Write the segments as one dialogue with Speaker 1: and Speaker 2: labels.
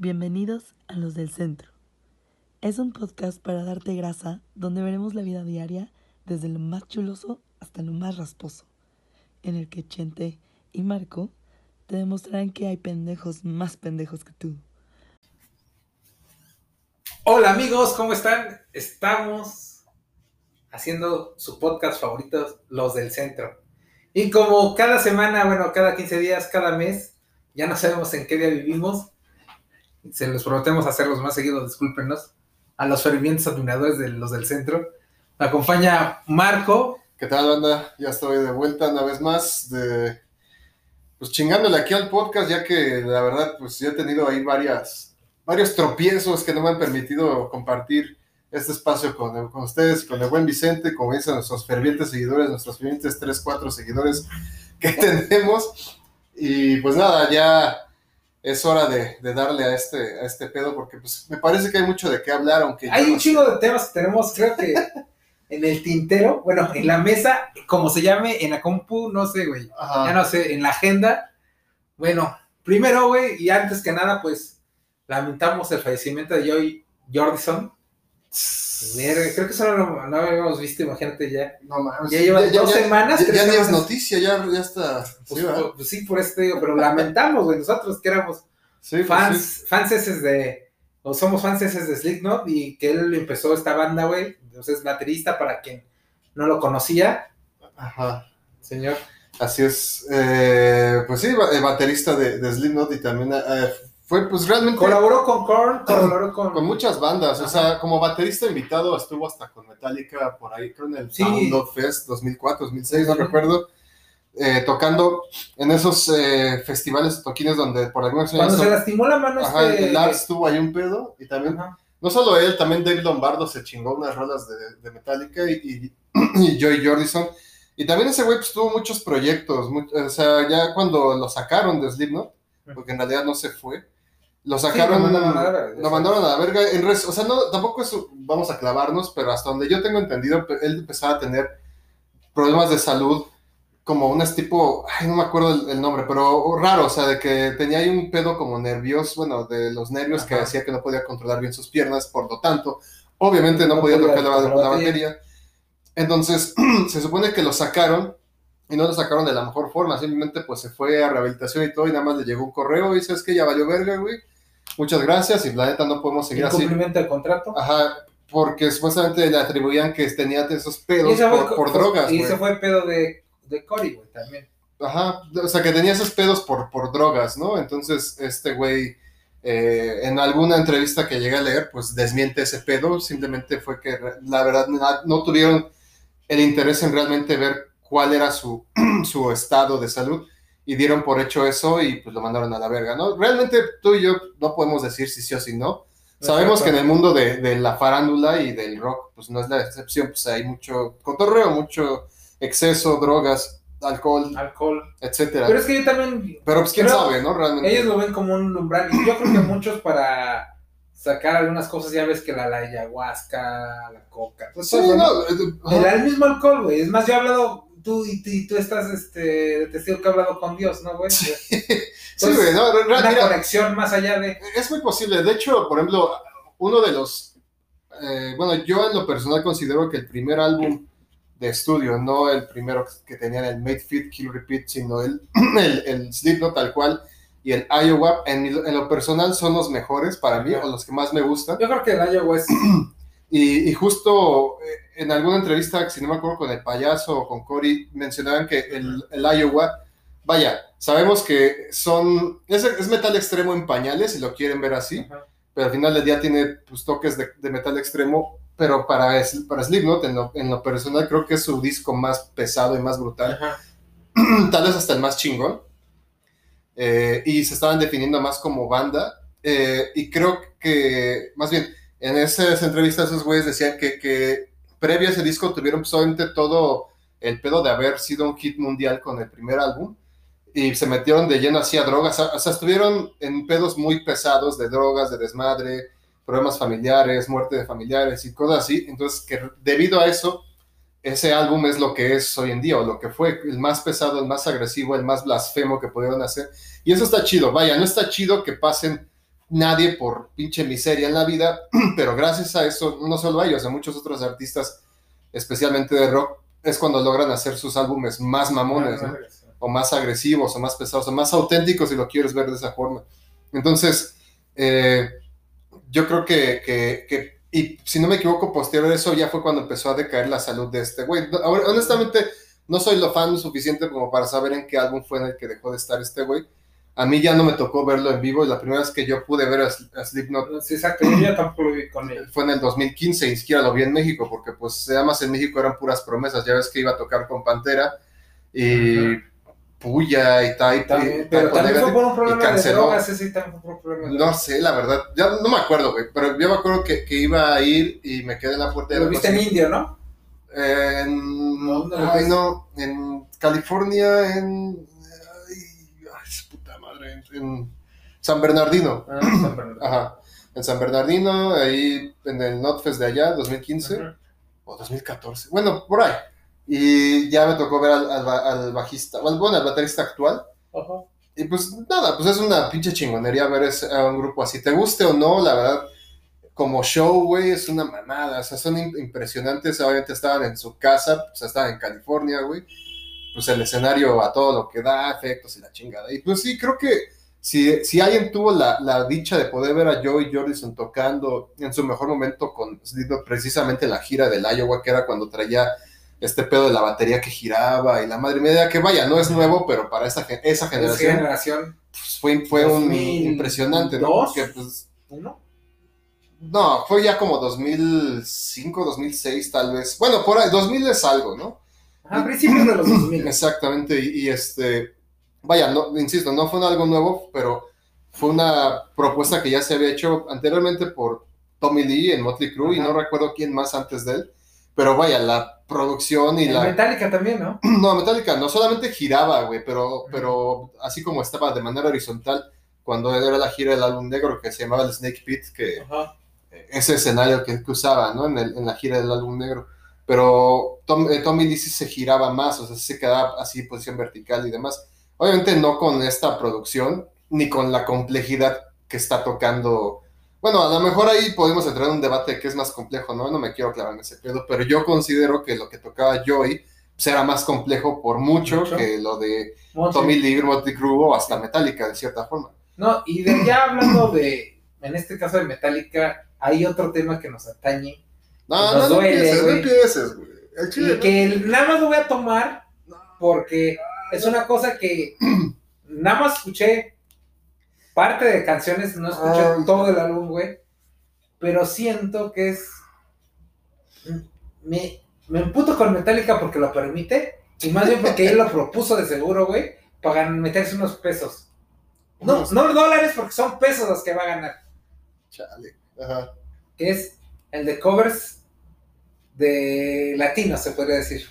Speaker 1: Bienvenidos a Los del Centro. Es un podcast para darte grasa donde veremos la vida diaria desde lo más chuloso hasta lo más rasposo, en el que Chente y Marco te demostrarán que hay pendejos más pendejos que tú.
Speaker 2: Hola amigos, ¿cómo están? Estamos haciendo su podcast favorito, Los del Centro. Y como cada semana, bueno, cada 15 días, cada mes, ya no sabemos en qué día vivimos, se los prometemos hacerlos más seguidos, discúlpenos, a los fervientes admiradores de los del centro. Me acompaña Marco.
Speaker 3: ¿Qué tal, banda? Ya estoy de vuelta una vez más, pues chingándole aquí al podcast, ya que la verdad, pues ya he tenido ahí varias, varios tropiezos que no me han permitido compartir este espacio con, con ustedes, con el buen Vicente, como dicen nuestros fervientes seguidores, nuestros fervientes 3, 4 seguidores que tenemos. Y pues nada, ya es hora de, de, darle a este, a este pedo porque pues me parece que hay mucho de qué hablar, aunque...
Speaker 2: Hay un chingo de temas que tenemos, creo que en el tintero, bueno, en la mesa, como se llame, en la compu, no sé, güey, ya no sé, en la agenda. Bueno, primero, güey, y antes que nada, pues lamentamos el fallecimiento de Joy Jordison. Creo que solo no, no habíamos visto, imagínate ya.
Speaker 3: No mames.
Speaker 2: Ya lleva dos
Speaker 3: ya,
Speaker 2: semanas.
Speaker 3: Ya, ya ni es noticia, ya, ya está.
Speaker 2: Pues,
Speaker 3: sí,
Speaker 2: pues sí, por eso te digo, pero lamentamos, güey, nosotros que éramos
Speaker 3: Sí, pues
Speaker 2: fans,
Speaker 3: sí.
Speaker 2: fans eses de, o somos fans de Slipknot y que él empezó esta banda, güey, entonces es baterista para quien no lo conocía,
Speaker 3: Ajá.
Speaker 2: señor.
Speaker 3: Así es. Eh, pues sí, eh, baterista de, de Slipknot y también eh, fue pues realmente
Speaker 2: Colaboró con Korn, colaboró con...
Speaker 3: con muchas bandas. O sea, como baterista invitado estuvo hasta con Metallica por ahí, creo en el
Speaker 2: Sí.
Speaker 3: Fest 2004, 2006, no recuerdo. eh, tocando en esos eh, festivales toquines donde por alguna
Speaker 2: Cuando
Speaker 3: razón
Speaker 2: se lastimó la mano
Speaker 3: Ajá,
Speaker 2: este...
Speaker 3: Lars tuvo ahí un pedo y también
Speaker 2: Ajá.
Speaker 3: no solo él, también Dave Lombardo se chingó unas rolas de, de Metallica y, y, y Joey Jordison. Y también ese güey pues, tuvo muchos proyectos, o sea, ya cuando lo sacaron de Slipknot, porque en realidad no se fue, lo sacaron,
Speaker 2: lo mandaron a la verga,
Speaker 3: lo mandaron a la verga. En res- o sea, no, tampoco es, vamos a clavarnos, pero hasta donde yo tengo entendido, él empezaba a tener problemas de salud, como unas tipo, ay, no me acuerdo el, el nombre, pero raro, o sea, de que tenía ahí un pedo como nervioso, bueno, de los nervios que hacía que no podía controlar bien sus piernas, por lo tanto, obviamente no,
Speaker 2: No
Speaker 3: podía
Speaker 2: podía
Speaker 3: tocar la,
Speaker 2: tocar la
Speaker 3: la
Speaker 2: batería.
Speaker 3: Entonces, se supone que lo sacaron y no lo sacaron de la mejor forma, simplemente pues se fue a rehabilitación y todo y nada más le llegó un correo y sabes que ya valió verga, güey. Muchas gracias y la neta no podemos seguir así.
Speaker 2: Incumplimiento de contrato.
Speaker 3: Ajá, porque supuestamente le atribuían que tenía esos pedos
Speaker 2: ese fue-
Speaker 3: por,
Speaker 2: fue-
Speaker 3: drogas,
Speaker 2: Y ese fue el pedo de, de Cory, güey, también.
Speaker 3: Ajá, o sea que tenía esos pedos por, por drogas, ¿no? Entonces, este güey, eh, en alguna entrevista que llegué a leer, pues desmiente ese pedo, simplemente fue que la verdad no tuvieron el interés en realmente ver cuál era su, su estado de salud y dieron por hecho eso y pues lo mandaron a la verga, ¿no? Realmente tú y yo no podemos decir si sí o si no. Sabemos que en el mundo de, de la farándula y del rock, pues no es la excepción, pues hay mucho cotorreo, mucho exceso, drogas, alcohol,
Speaker 2: Alcohol.
Speaker 3: etcétera.
Speaker 2: Pero es que yo también
Speaker 3: Pero pues quién sabe, ¿no? Realmente.
Speaker 2: Ellos lo ven como un umbral. Y yo creo que muchos para sacar algunas cosas, ya ves que la, la ayahuasca, la coca. Pues
Speaker 3: Sí,
Speaker 2: ¿no?
Speaker 3: no,
Speaker 2: El, el mismo alcohol, güey. Es más, yo he hablado, tú y, y tú estás este, testigo que he hablado con Dios, ¿no, güey?
Speaker 3: Sí,
Speaker 2: Pues,
Speaker 3: güey, no,
Speaker 2: Una
Speaker 3: mira,
Speaker 2: conexión más allá de.
Speaker 3: es muy posible. De hecho, por ejemplo, uno de los. eh, bueno, yo en lo personal considero que el primer álbum de estudio, no el primero que tenían el Made Fit, Kill Repeat, sino el, el, el Slipknot tal cual y el Iowa, en, mi- en lo personal son los mejores para mí, o los que más me gustan.
Speaker 2: Yo creo que el ayahuasca es.
Speaker 3: Y, y justo eh, en alguna entrevista, si no me acuerdo con el payaso o con Cory, mencionaban que el, el Iowa, vaya, sabemos que son, es, es metal extremo en pañales, si lo quieren ver así,
Speaker 2: Ajá.
Speaker 3: pero al final del día tiene pues, toques de, de metal extremo, pero para, para Slipknot, en lo, en lo personal, creo que es su disco más pesado y más brutal,
Speaker 2: Ajá.
Speaker 3: tal vez hasta el más chingón, eh, y se estaban definiendo más como banda, eh, y creo que, más bien, en esas entrevistas esos güeyes decían que, que previo a ese disco tuvieron obviamente todo el pedo de haber sido un hit mundial con el primer álbum, y se metieron de lleno así a drogas, o sea, estuvieron en pedos muy pesados de drogas, de desmadre, problemas familiares, muerte de familiares y cosas así, entonces que debido a eso ese álbum es lo que es hoy en día, o lo que fue, el más pesado, el más agresivo, el más blasfemo que pudieron hacer. Y eso está chido, vaya, no está chido que pasen nadie por pinche miseria en la vida, pero gracias a eso, no solo a ellos, a muchos otros artistas, especialmente de rock, es cuando logran hacer sus álbumes más mamones, ¿no? o más agresivos, o más pesados, o más auténticos, si lo quieres ver de esa forma. Entonces, eh, yo creo que, que, que, y si no me equivoco, posterior a eso ya fue cuando empezó a decaer la salud de este güey. Ahora, Honestamente, no soy lo fan suficiente como para saber en qué álbum fue en el que dejó de estar este güey. A mí ya no me tocó verlo en vivo y la primera vez que yo pude ver a, a Slipknot
Speaker 2: Sí, exacto, yo ya tampoco lo vi con él.
Speaker 3: fue en el 2015 y ni siquiera lo vi en México porque pues además en México eran puras promesas. Ya ves que iba a tocar con Pantera y Puya y y
Speaker 2: pero también fue por un problema de drogas, ese también fue un problema de
Speaker 3: No sé, la verdad, ya no me acuerdo, güey, pero yo me acuerdo que, que iba a ir y me quedé en la puerta de
Speaker 2: Lo
Speaker 3: la
Speaker 2: viste en. Indio, ¿no?
Speaker 3: En,
Speaker 2: ¿Dónde lo
Speaker 3: ay, no, en California, en. En, San Bernardino.
Speaker 2: Ah, San Bernardo.
Speaker 3: Ajá, en San Bernardino, ahí en el Notfest de allá, 2015
Speaker 2: Ujú.
Speaker 3: o 2014. Bueno, por ahí. Y ya me tocó ver al, al al bajista, bueno, al baterista actual.
Speaker 2: Ajá.
Speaker 3: Y pues nada, pues es una pinche chingonería ver ese- a un grupo así. Te guste o no, la verdad, como show, güey, es una mamada. O sea, son im- impresionantes. Obviamente estaban en su casa, pues estaban en California, güey. Pues el escenario a todo lo que da, efectos y la chingada. Y pues sí, creo que si, si alguien tuvo la, la dicha de poder ver a Joey Jordison tocando en su mejor momento con precisamente en la gira del Iowa, que era cuando traía este pedo de la batería que giraba y la madre mía, que vaya, no es nuevo, pero para esa, esa generación
Speaker 2: generación
Speaker 3: pues, fue, fue un
Speaker 2: 2002.
Speaker 3: impresionante, ¿no? Porque, pues,
Speaker 2: uno.
Speaker 3: no, fue ya como 2005, 2006 tal vez. Bueno, por ahí, 2000 es algo, ¿no?
Speaker 2: A principios de los 2000.
Speaker 3: Exactamente, y, y este, vaya, no, insisto, no fue algo nuevo, pero fue una propuesta que ya se había hecho anteriormente por Tommy Lee en Motley Crue y no recuerdo quién más antes de él, pero vaya, la producción y la...
Speaker 2: Metallica también, ¿no?
Speaker 3: No, Metallica no solamente giraba, güey, pero, pero así como estaba de manera horizontal cuando era la gira del álbum negro que se llamaba el Snake Pit, que
Speaker 2: Ajá.
Speaker 3: ese escenario que, que usaba, ¿no? En, el- en la gira del álbum negro. Pero Tom- eh, Tommy Lee sí se giraba más, o sea, se quedaba así en posición vertical y demás. Obviamente no con esta producción, ni con la complejidad que está tocando. Bueno, a lo mejor ahí podemos entrar en un debate de qué es más complejo, ¿no? No me quiero clavar en ese pedo, pero yo considero que lo que tocaba Joey pues, era más complejo por mucho,
Speaker 2: Mucho.
Speaker 3: que lo de. Tommy Lee, Motley Crue o hasta Metallica, de cierta forma.
Speaker 2: No, y de ya hablando de, en este caso de Metallica, hay otro tema que nos atañe.
Speaker 3: No,
Speaker 2: Nos
Speaker 3: no, no
Speaker 2: duele,
Speaker 3: no empieces, güey.
Speaker 2: Y que nada más lo voy a tomar porque es una cosa que nada más escuché parte de canciones, no escuché
Speaker 3: Ay.
Speaker 2: todo el álbum, güey. Pero siento que es. Me, me emputo con Metallica porque lo permite. Y más bien porque él lo propuso de seguro, güey. Para meterse unos pesos. No, no dólares porque son pesos los que va a ganar.
Speaker 3: Chale. Ajá.
Speaker 2: Que es el de covers de latinos, se podría decir.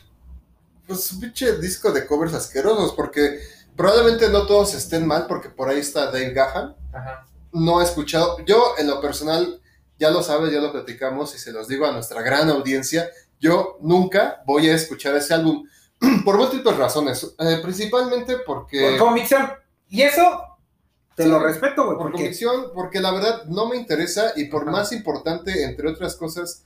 Speaker 3: Pues un pinche disco de covers asquerosos, porque probablemente no todos estén mal, porque por ahí está Dave Gahan.
Speaker 2: Ajá.
Speaker 3: No he escuchado, yo en lo personal, ya lo sabes, ya lo platicamos y se los digo a nuestra gran audiencia, yo nunca voy a escuchar ese álbum por múltiples razones, eh, principalmente porque...
Speaker 2: Por convicción. Y eso te
Speaker 3: Sí,
Speaker 2: lo respeto, güey,
Speaker 3: por
Speaker 2: porque
Speaker 3: convicción, porque la verdad no me interesa y por
Speaker 2: Ajá.
Speaker 3: más importante, entre otras cosas,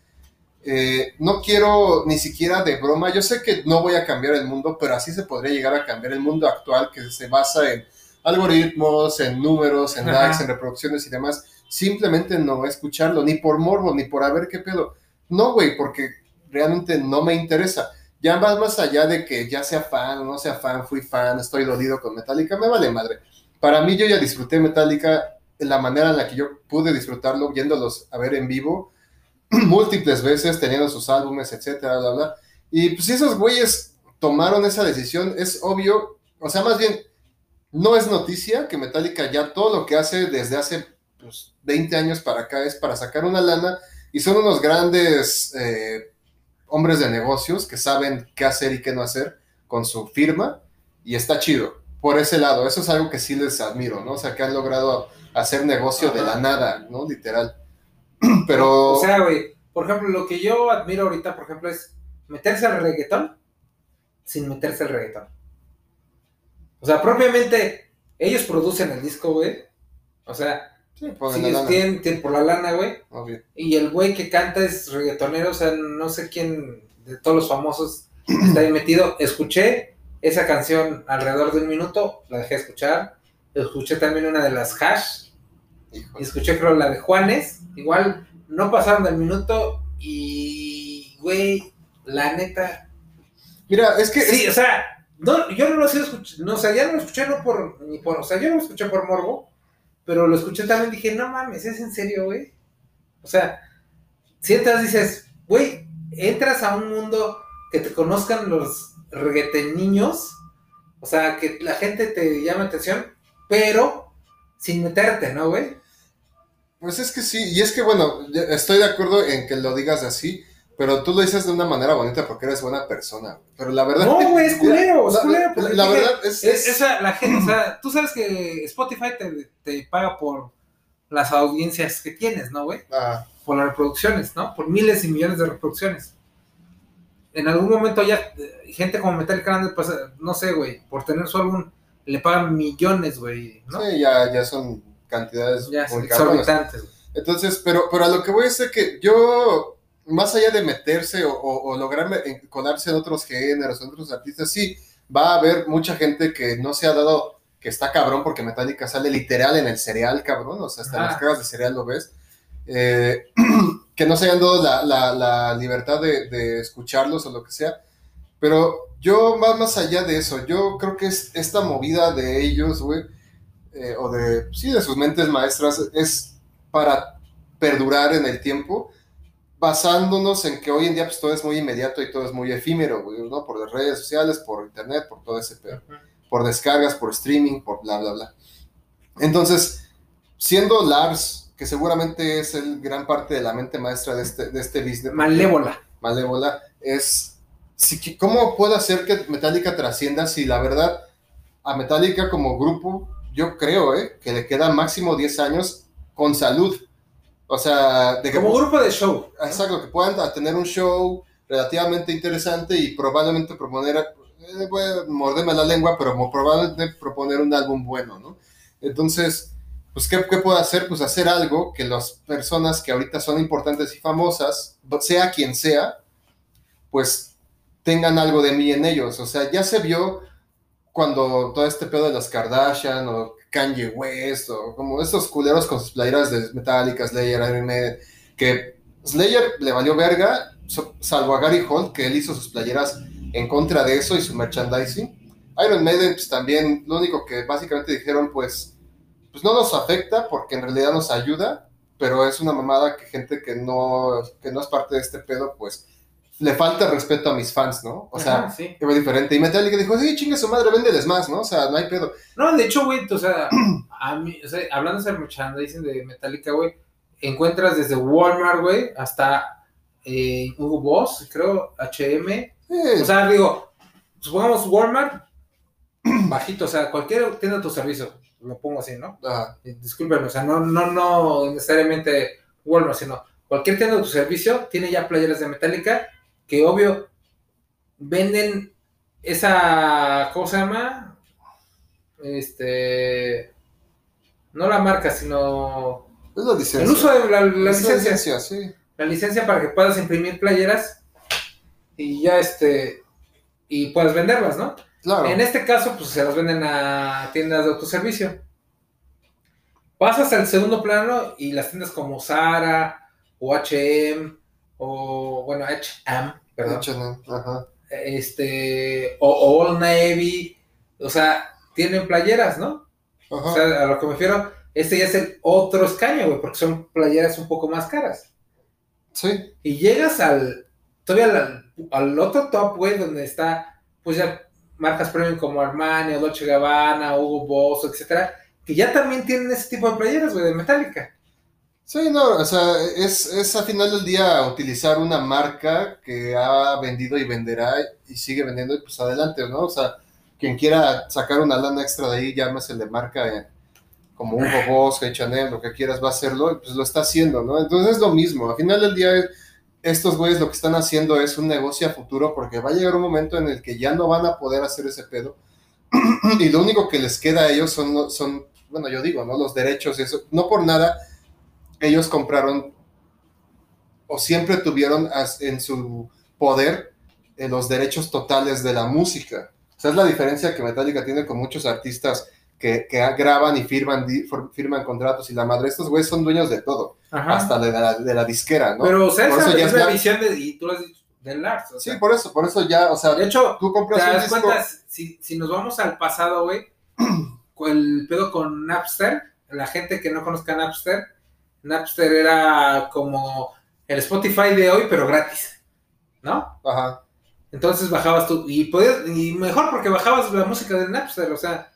Speaker 3: eh, no quiero ni siquiera de broma, yo sé que no voy a cambiar el mundo, pero así se podría llegar a cambiar el mundo actual que se basa en algoritmos, en números, en
Speaker 2: Ajá.
Speaker 3: likes, en reproducciones y demás. Simplemente no escucharlo, ni por morbo, ni por a ver qué pedo. No, güey, porque realmente no me interesa. Ya más, más allá de que ya sea fan o no sea fan, fui fan, estoy dolido con Metallica, me vale madre. Para mí yo ya disfruté Metallica en la manera en la que yo pude disfrutarlo, viéndolos a ver en vivo múltiples veces, teniendo sus álbumes, etcétera, bla, bla. Y pues si esos güeyes tomaron esa decisión, es obvio, o sea, más bien, no es noticia que Metallica ya todo lo que hace desde hace pues, 20 años para acá es para sacar una lana y son unos grandes eh, hombres de negocios que saben qué hacer y qué no hacer con su firma y está chido. Por ese lado, eso es algo que sí les admiro, ¿no? O sea, que han logrado hacer negocio de la nada, ¿no? Literal. Pero...
Speaker 2: O sea, güey, por ejemplo, lo que yo admiro ahorita, por ejemplo, es meterse al reggaetón sin meterse al reggaetón. O sea, propiamente, ellos producen el disco, güey. O sea,
Speaker 3: Sí, por la lana,
Speaker 2: tienen- tienen por la lana, güey.
Speaker 3: obvio.
Speaker 2: Y el güey que canta es reggaetonero, o sea, no sé quién de todos los famosos está ahí metido. Escuché esa canción alrededor de un minuto, la dejé de escuchar. Escuché también una de las Hash, Y escuché creo la de Juanes. Igual no pasaron del minuto y, güey, la neta.
Speaker 3: Mira, es que
Speaker 2: Sí, o sea, no, yo no lo sigo escuchando, no, o sea, ya no lo escuché no por, ni por, o sea, yo no lo escuché por morbo, pero lo escuché también dije, no mames, ¿es en serio, güey? O sea, si entras dices, güey, entras a un mundo que te conozcan los reguete niños, o sea, que la gente te llame atención, pero sin meterte, ¿no, güey?
Speaker 3: Pues es que sí, y es que bueno, estoy de acuerdo en que lo digas así, pero tú lo dices de una manera bonita porque eres buena persona. Pero la verdad.
Speaker 2: No, güey, es culero, es
Speaker 3: La-
Speaker 2: culero.
Speaker 3: la- la verdad es-
Speaker 2: es-
Speaker 3: es-
Speaker 2: esa, la gente, o sea, tú sabes que Spotify te, te paga por las audiencias que tienes, ¿no, güey?
Speaker 3: Ah,
Speaker 2: Por las reproducciones, ¿no? Por miles y millones de reproducciones. En algún momento ya, eh, gente como Metallica, Grande, pues, eh, no sé, güey, por tener su álbum, le pagan millones, güey, ¿no?
Speaker 3: Sí, ya, ya son cantidades
Speaker 2: Ya,
Speaker 3: muy
Speaker 2: exorbitantes.
Speaker 3: Entonces, pero, pero a lo que voy es que yo, más allá de meterse o, o, o lograr en- colarse en otros géneros, en otros artistas, sí, va a haber mucha gente que no se ha dado, que está cabrón porque Metallica sale literal en el cereal, cabrón, o sea, hasta en
Speaker 2: Ajá.
Speaker 3: las cagas de cereal lo ves, eh, que no se hayan dado la, la- la libertad de, de escucharlos o lo que sea, pero yo más, más allá de eso, yo creo que es esta movida de ellos, güey, eh, o de, sí, de sus mentes maestras, es para perdurar en el tiempo, basándonos en que hoy en día pues, todo es muy inmediato y todo es muy efímero, güey, ¿no? Por las redes sociales, por internet, por todo ese pedo, por descargas, por streaming, por bla, bla, bla. Entonces, siendo Lars, que seguramente es el gran parte de la mente maestra de este, de este business,
Speaker 2: Malévola.
Speaker 3: Malévola, es si, cómo puede hacer que Metallica trascienda si la verdad a Metallica como grupo, yo creo eh, que le queda máximo 10 años con salud. O sea, de que,
Speaker 2: Como grupo de show.
Speaker 3: exacto, que puedan tener un show relativamente interesante y probablemente proponer, eh, voy a morderme la lengua, pero probablemente proponer un álbum bueno, ¿no? Entonces, pues, ¿qué, qué puedo hacer? Pues hacer algo que las personas que ahorita son importantes y famosas, sea quien sea, pues tengan algo de mí en ellos. O sea, ya se vio cuando todo este pedo de las Kardashian o Kanye West o como estos culeros con sus playeras de Metallica, Slayer, Iron Maiden, que Slayer le valió verga, salvo a Gary Holt, que él hizo sus playeras en contra de eso y su merchandising. Iron Maiden, pues también, lo único que básicamente dijeron, pues, pues no nos afecta porque en realidad nos ayuda, pero es una mamada que gente que no, que no es parte de este pedo, pues, le falta respeto a mis fans, ¿no? O sea,
Speaker 2: Ajá, sí.
Speaker 3: que diferente. Y Metallica dijo, sí, chingue su madre, véndeles más, ¿no? O sea, no hay pedo.
Speaker 2: No, de hecho, güey, o sea, a mí, o sea, hablando de merchandising de Metallica, güey, encuentras desde Walmart, güey, hasta eh, Hugo Boss, creo, H&M.
Speaker 3: Sí,
Speaker 2: O sea, digo, supongamos Walmart, bajito, o sea, cualquier tienda de tu servicio, lo pongo así, ¿no?
Speaker 3: ajá,
Speaker 2: Disculpen, o sea, no, no, no necesariamente Walmart, sino cualquier tienda de tu servicio tiene ya playeras de Metallica que, obvio, venden esa, ¿cómo se llama? Este, no la marca, sino
Speaker 3: es la licencia.
Speaker 2: el uso de la, la
Speaker 3: la
Speaker 2: licencia,
Speaker 3: sí.
Speaker 2: la licencia para que puedas imprimir playeras y ya este, y puedas venderlas, ¿no?
Speaker 3: Claro.
Speaker 2: En este caso, pues se las venden a tiendas de autoservicio. Pasas al segundo plano y las tiendas como Zara o H&M o bueno H&M,
Speaker 3: H&M, Ajá.
Speaker 2: este o, o Old Navy, o sea, tienen playeras, ¿no? O sea, a lo que me refiero, este ya es el otro escaño, güey, porque son playeras un poco más caras.
Speaker 3: Sí.
Speaker 2: Y llegas al todavía al, al otro top, güey, donde está pues ya marcas premium como Armani, Dolce Gabbana, Hugo Boss, etcétera, que ya también tienen ese tipo de playeras, güey, de Metallica.
Speaker 3: Sí, no, o sea, es, es a final del día utilizar una marca que ha vendido y venderá y sigue vendiendo y pues adelante, ¿no? O sea, quien quiera sacar una lana extra de ahí, llámesele marca eh, como Hugo Boss, H&M, lo que quieras, va a hacerlo y pues lo está haciendo, ¿no? Entonces es lo mismo, a final del día estos güeyes lo que están haciendo es un negocio a futuro porque va a llegar un momento en el que ya no van a poder hacer ese pedo y lo único que les queda a ellos son, son bueno, yo digo, ¿no? Los derechos, eso, no por nada, ellos compraron o siempre tuvieron as- en su poder eh, los derechos totales de la música. O sea, es la diferencia que Metallica tiene con muchos artistas que, que graban y firman, firman contratos y la madre, estos güeyes son dueños de todo,
Speaker 2: Ajá.
Speaker 3: hasta de la, de la disquera, ¿no?
Speaker 2: Pero, o sea,
Speaker 3: Por
Speaker 2: esa
Speaker 3: eso ya
Speaker 2: es la visión de, y tú lo has dicho, del Lars. o
Speaker 3: Sí, por eso, por eso ya, o sea,
Speaker 2: De hecho,
Speaker 3: tú
Speaker 2: ¿te
Speaker 3: compras un
Speaker 2: das
Speaker 3: disco...
Speaker 2: cuenta? Si, si nos vamos al pasado, güey, el pedo con Napster, la gente que no conozca Napster, Napster era como el Spotify de hoy, pero gratis, ¿no?
Speaker 3: Ajá.
Speaker 2: Entonces bajabas tú, y podías, y mejor porque bajabas la música de Napster, o sea,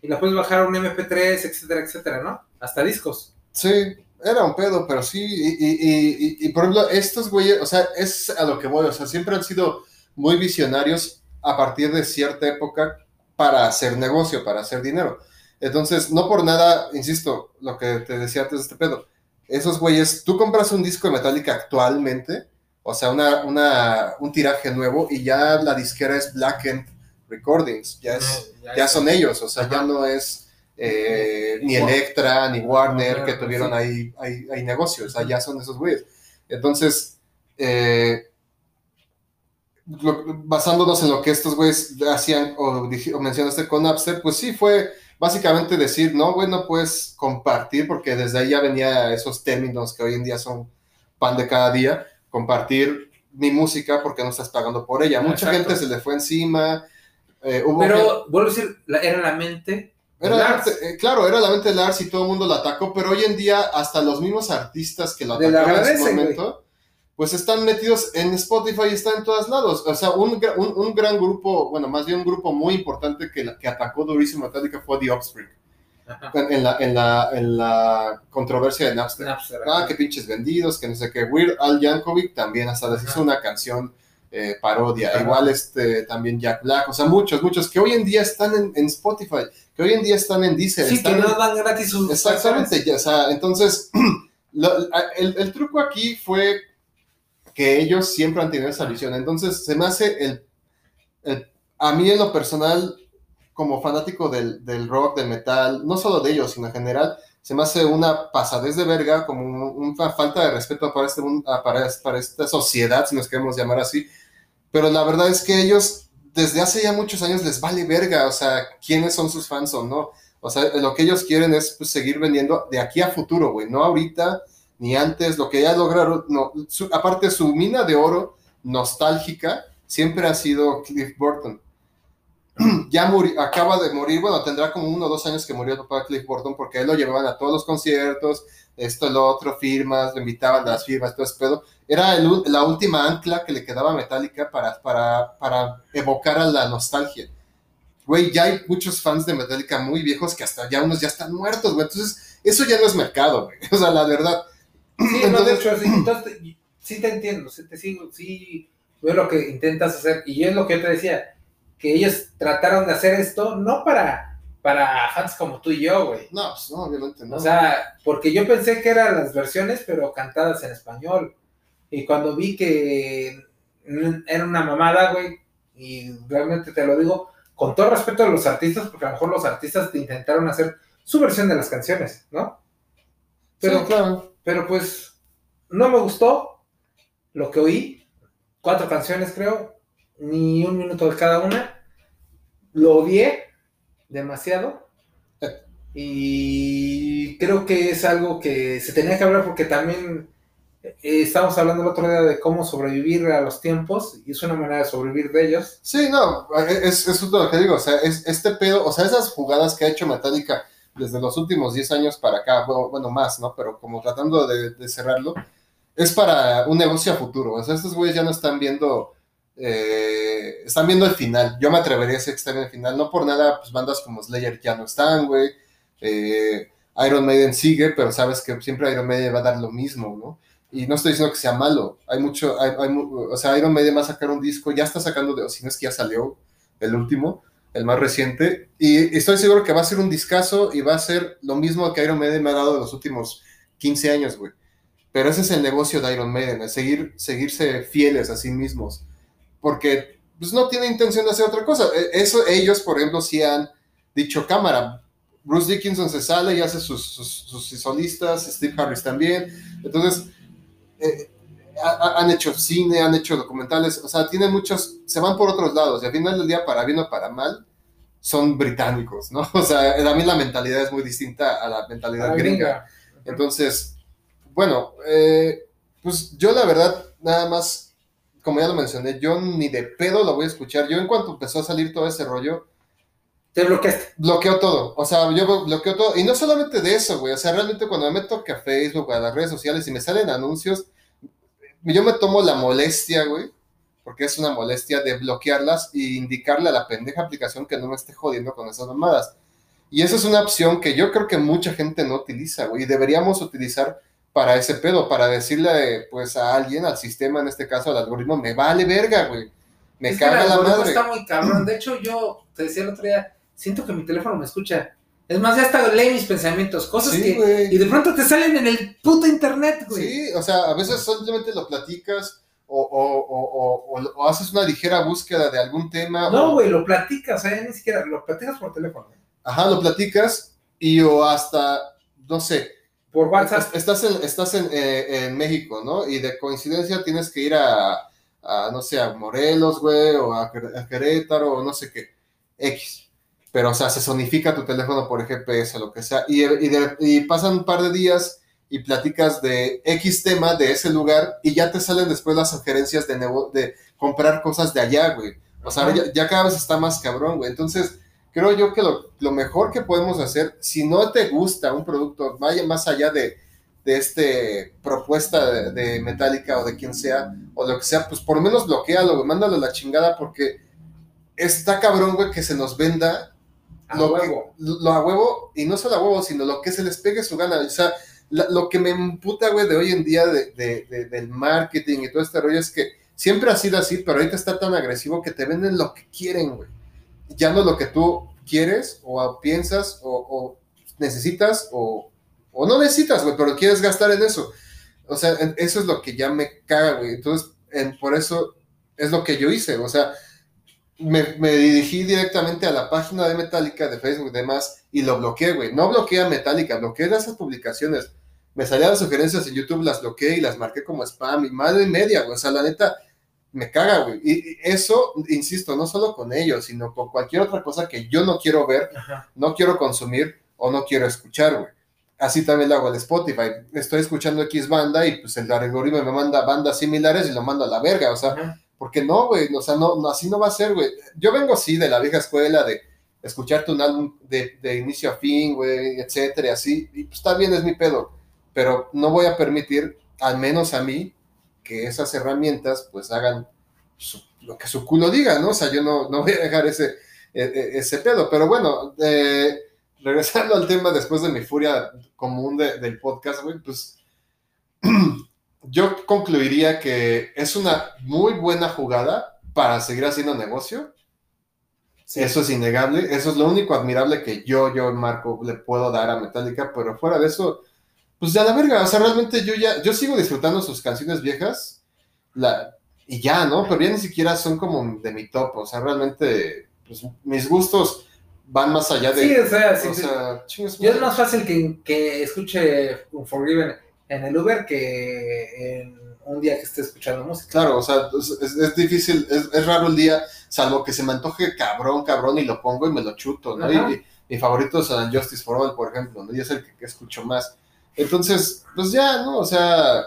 Speaker 2: y la puedes bajar a un MP3, etcétera, etcétera, ¿no? Hasta discos.
Speaker 3: Sí, era un pedo, pero sí, y, y, y, y- y, por ejemplo, estos güeyes, o sea, es a lo que voy, o sea, siempre han sido muy visionarios a partir de cierta época para hacer negocio, para hacer dinero. Entonces, no por nada, insisto, lo que te decía antes de este pedo, esos güeyes, tú compras un disco de Metallica actualmente, o sea, una, una, un tiraje nuevo, y ya la disquera es Black End Recordings, ya es ya son ellos, o sea,
Speaker 2: Ajá.
Speaker 3: ya no es eh, ni Electra, ni Warner, que tuvieron ahí, ahí, ahí negocios, o sea, ya son esos güeyes. Entonces, eh, lo- basándonos en lo que estos güeyes hacían o mencionaste con Napster, pues sí, fue básicamente decir, no, güey, no puedes compartir, porque desde ahí ya venía esos términos que hoy en día son pan de cada día, compartir mi música porque no estás pagando por ella. Mucha
Speaker 2: Exacto.
Speaker 3: gente se le fue encima. eh, hubo gente-
Speaker 2: Pero, vuelvo a decir, la- era la mente.
Speaker 3: era la mente- eh, claro, era la mente de Lars y todo el mundo lo atacó, pero hoy en día hasta los mismos artistas que
Speaker 2: Le
Speaker 3: atacaron en
Speaker 2: agradecen,
Speaker 3: momento, pues están metidos en Spotify y están en todos lados. O sea, un, un, un gran grupo, bueno, más bien un grupo muy importante que, la- que atacó durísimo Metallica fue The Offspring, en, la, en, la, en la controversia de Napster.
Speaker 2: Napster,
Speaker 3: Ah,
Speaker 2: ajá.
Speaker 3: qué pinches vendidos, que no sé qué. Weird Al Yankovic también hasta les hizo una canción eh, parodia.
Speaker 2: Ajá.
Speaker 3: Igual este también Jack Black. O sea, muchos, muchos que hoy en día están en, en Spotify, que hoy en día están en Deezer.
Speaker 2: Sí, que
Speaker 3: están
Speaker 2: no dan gratis sus
Speaker 3: Exactamente, ya, o sea, entonces, lo- el, el truco aquí fue que ellos siempre han tenido esa visión. Entonces, se me hace el, el- a mí en lo personal, como fanático del, del rock, del metal, no solo de ellos, sino en general, se me hace una pasadez de verga, como un- una falta de respeto para, este, ah, para, para esta sociedad, si nos queremos llamar así. Pero la verdad es que ellos, desde hace ya muchos años, les vale verga, o sea, quiénes son sus fans o no. O sea, lo que ellos quieren es pues, seguir vendiendo de aquí a futuro, güey, no ahorita ni antes. Lo que ya lograron, no, su- aparte su mina de oro nostálgica siempre ha sido Cliff Burton. ya muri- acaba de morir, bueno, tendrá como uno o dos años que murió el papá Cliff Burton porque él lo llevaban a todos los conciertos, esto, lo otro, firmas, le invitaban a las firmas, todo ese pedo. Era el la última ancla que le quedaba Metallica para, para, para evocar a la nostalgia. Güey, ya hay muchos fans de Metallica muy viejos que hasta ya unos ya están muertos, güey. Entonces, eso ya no es mercado, güey. O sea, la verdad.
Speaker 2: Sí, no, de hecho, sí, entonces, te- sí te entiendo, sí te sigo, sí veo lo que intentas hacer, y es lo que yo te decía, que ellos trataron de hacer esto no para, para fans como tú y yo, güey.
Speaker 3: No, pues no, obviamente no.
Speaker 2: O sea, porque yo pensé que eran las versiones, pero cantadas en español. Y cuando vi que era una mamada, güey, y realmente te lo digo, con todo respeto a los artistas, porque a lo mejor los artistas te intentaron hacer su versión de las canciones, ¿no? Pero,
Speaker 3: Sí, claro.
Speaker 2: Pero pues no me gustó lo que oí. Cuatro canciones, creo, ni un minuto de cada una. Lo odié demasiado. Y creo que es algo que se tenía que hablar porque también eh, estábamos hablando el otro día de cómo sobrevivir a los tiempos y es una manera de sobrevivir de ellos.
Speaker 3: Sí, no, es, es justo lo que digo, o sea, es, este pedo, o sea, esas jugadas que ha hecho Metallica desde los últimos 10 años para acá, bueno, bueno, más, ¿no? Pero como tratando de, cerrarlo, es para un negocio a futuro, o sea, estos güeyes ya no están viendo, eh, están viendo el final, yo me atrevería a decir que están viendo el final, no por nada, pues bandas como Slayer ya no están, güey, eh, Iron Maiden sigue, pero sabes que siempre Iron Maiden va a dar lo mismo, ¿no? Y no estoy diciendo que sea malo. Hay mucho, hay, o sea, Iron Maiden va a sacar un disco, ya está sacando, de, o si no es que ya salió el último, el más reciente, y estoy seguro que va a ser un discazo y va a ser lo mismo que Iron Maiden me ha dado en los últimos 15 años, güey. Pero ese es el negocio de Iron Maiden, es seguir, seguirse fieles a sí mismos, porque pues, no tiene intención de hacer otra cosa. E- Eso ellos, por ejemplo, sí han dicho cámara, Bruce Dickinson se sale y hace sus, sus, sus solistas, Steve Harris también. Entonces, eh, ha- han hecho cine, han hecho documentales, o sea, tienen muchos, se van por otros lados y al final del día, para bien o para mal, son británicos, ¿no? O sea, también la mentalidad es muy distinta a la mentalidad gringa. Entonces, bueno, eh, pues yo la verdad, nada más, como ya lo mencioné, yo ni de pedo lo voy a escuchar. Yo en cuanto empezó a salir todo ese rollo,
Speaker 2: Te bloqueaste.
Speaker 3: bloqueo todo. O sea, yo bloqueo todo. Y no solamente de eso, güey. O sea, realmente cuando me meto a Facebook, a las redes sociales y me salen anuncios, yo me tomo la molestia, güey. Porque es una molestia de bloquearlas e indicarle a la pendeja aplicación que no me esté jodiendo con esas mamadas. Y esa es una opción que yo creo que mucha gente no utiliza, güey. Y deberíamos utilizar para ese pedo, para decirle, pues, a alguien, al sistema, en este caso, al algoritmo, me vale verga, güey. Me
Speaker 2: Es que el
Speaker 3: caga la madre.
Speaker 2: está muy cabrón. De hecho, yo te decía el otro día, siento que mi teléfono me escucha. Es más, ya hasta lee mis pensamientos, cosas
Speaker 3: Sí,
Speaker 2: que.
Speaker 3: güey.
Speaker 2: Y de pronto te salen en el puto internet, güey.
Speaker 3: Sí, o sea, a veces simplemente lo platicas o, o- o- o- haces una ligera búsqueda de algún tema.
Speaker 2: No, güey, lo platicas, sea, ni siquiera lo platicas por teléfono.
Speaker 3: Ajá, lo platicas y o hasta, no sé,
Speaker 2: Por WhatsApp.
Speaker 3: est- estás, en, estás en, eh, en México, ¿no? Y de coincidencia tienes que ir a, a, no sé, a Morelos, güey, o a, a Querétaro, o no sé qué, X. Pero, o sea, se sonifica tu teléfono por GPS o lo que sea. Y, y de- y pasan un par de días y platicas de X tema de ese lugar y ya te salen después las sugerencias de, de comprar cosas de allá, güey. O sea, ya, ya cada vez está más cabrón, güey. Entonces, creo yo que lo, lo mejor que podemos hacer, si no te gusta un producto, vaya más allá de, de este propuesta de, de Metallica o de quien sea, o lo que sea, pues por lo menos bloquealo, güey, mándalo a la chingada porque está cabrón, güey, que se nos venda
Speaker 2: A
Speaker 3: lo,
Speaker 2: huevo.
Speaker 3: que- lo a huevo, y no solo a huevo, sino lo que se les pegue su gana. O sea, lo que me emputa, güey, de hoy en día de, de- de- del marketing y todo este rollo es que siempre ha sido así, pero ahorita está tan agresivo que te venden lo que quieren, güey. Ya no lo que tú quieres o piensas o, necesitas o, o no necesitas, güey, pero quieres gastar en eso. O sea, eso es lo que ya me caga, güey. Entonces, en- por eso es lo que yo hice. O sea, me, me dirigí directamente a la página de Metallica de Facebook y demás y lo bloqueé, güey. No bloqueé a Metallica, bloqueé esas publicaciones. Me salían las sugerencias en YouTube, las bloqueé y las marqué como spam y madre y media, güey. O sea, la neta, me caga, güey. Y, eso, insisto, no solo con ellos, sino con cualquier otra cosa que yo no quiero ver,
Speaker 2: Ajá.
Speaker 3: no quiero consumir o no quiero escuchar, güey. Así también lo hago en Spotify. Estoy escuchando X banda y pues el algoritmo me manda bandas similares y lo mando a la verga. O sea,
Speaker 2: Ajá.
Speaker 3: Porque no, güey, o sea, no, no, así no va a ser, güey. Yo vengo, sí, de la vieja escuela, de escucharte un álbum de, inicio a fin, güey, etcétera, así, y pues está bien, es mi pedo, pero no voy a permitir, al menos a mí, que esas herramientas, pues, hagan lo que su culo diga, ¿no? O sea, yo no, no voy a dejar ese, e- e- ese pedo, pero bueno, eh, regresando al tema después de mi furia común de- del podcast, güey, pues yo concluiría que es una muy buena jugada para seguir haciendo negocio.
Speaker 2: Sí.
Speaker 3: Eso es innegable. Eso es lo único admirable que yo, yo, Marco, le puedo dar a Metallica. Pero fuera de eso, pues ya la verga. O sea, realmente yo ya, yo sigo disfrutando sus canciones viejas. La, y ya, ¿no? Pero ya ni siquiera son como de mi top. O sea, realmente, pues mis gustos van más allá de.
Speaker 2: Sí, o sea, sí,
Speaker 3: o
Speaker 2: sí.
Speaker 3: sea, chingas
Speaker 2: Yo es más fácil que, que escuche Unforgiven en el Uber que en un día que esté escuchando música.
Speaker 3: Claro, o sea, es, es- difícil, es, es raro el día, salvo que se me antoje cabrón, cabrón, y lo pongo y me lo chuto, ¿no? Y, y mi favorito es Justice for All, por ejemplo, ¿no? Y es el que, que escucho más. Entonces, pues ya, ¿no? O sea,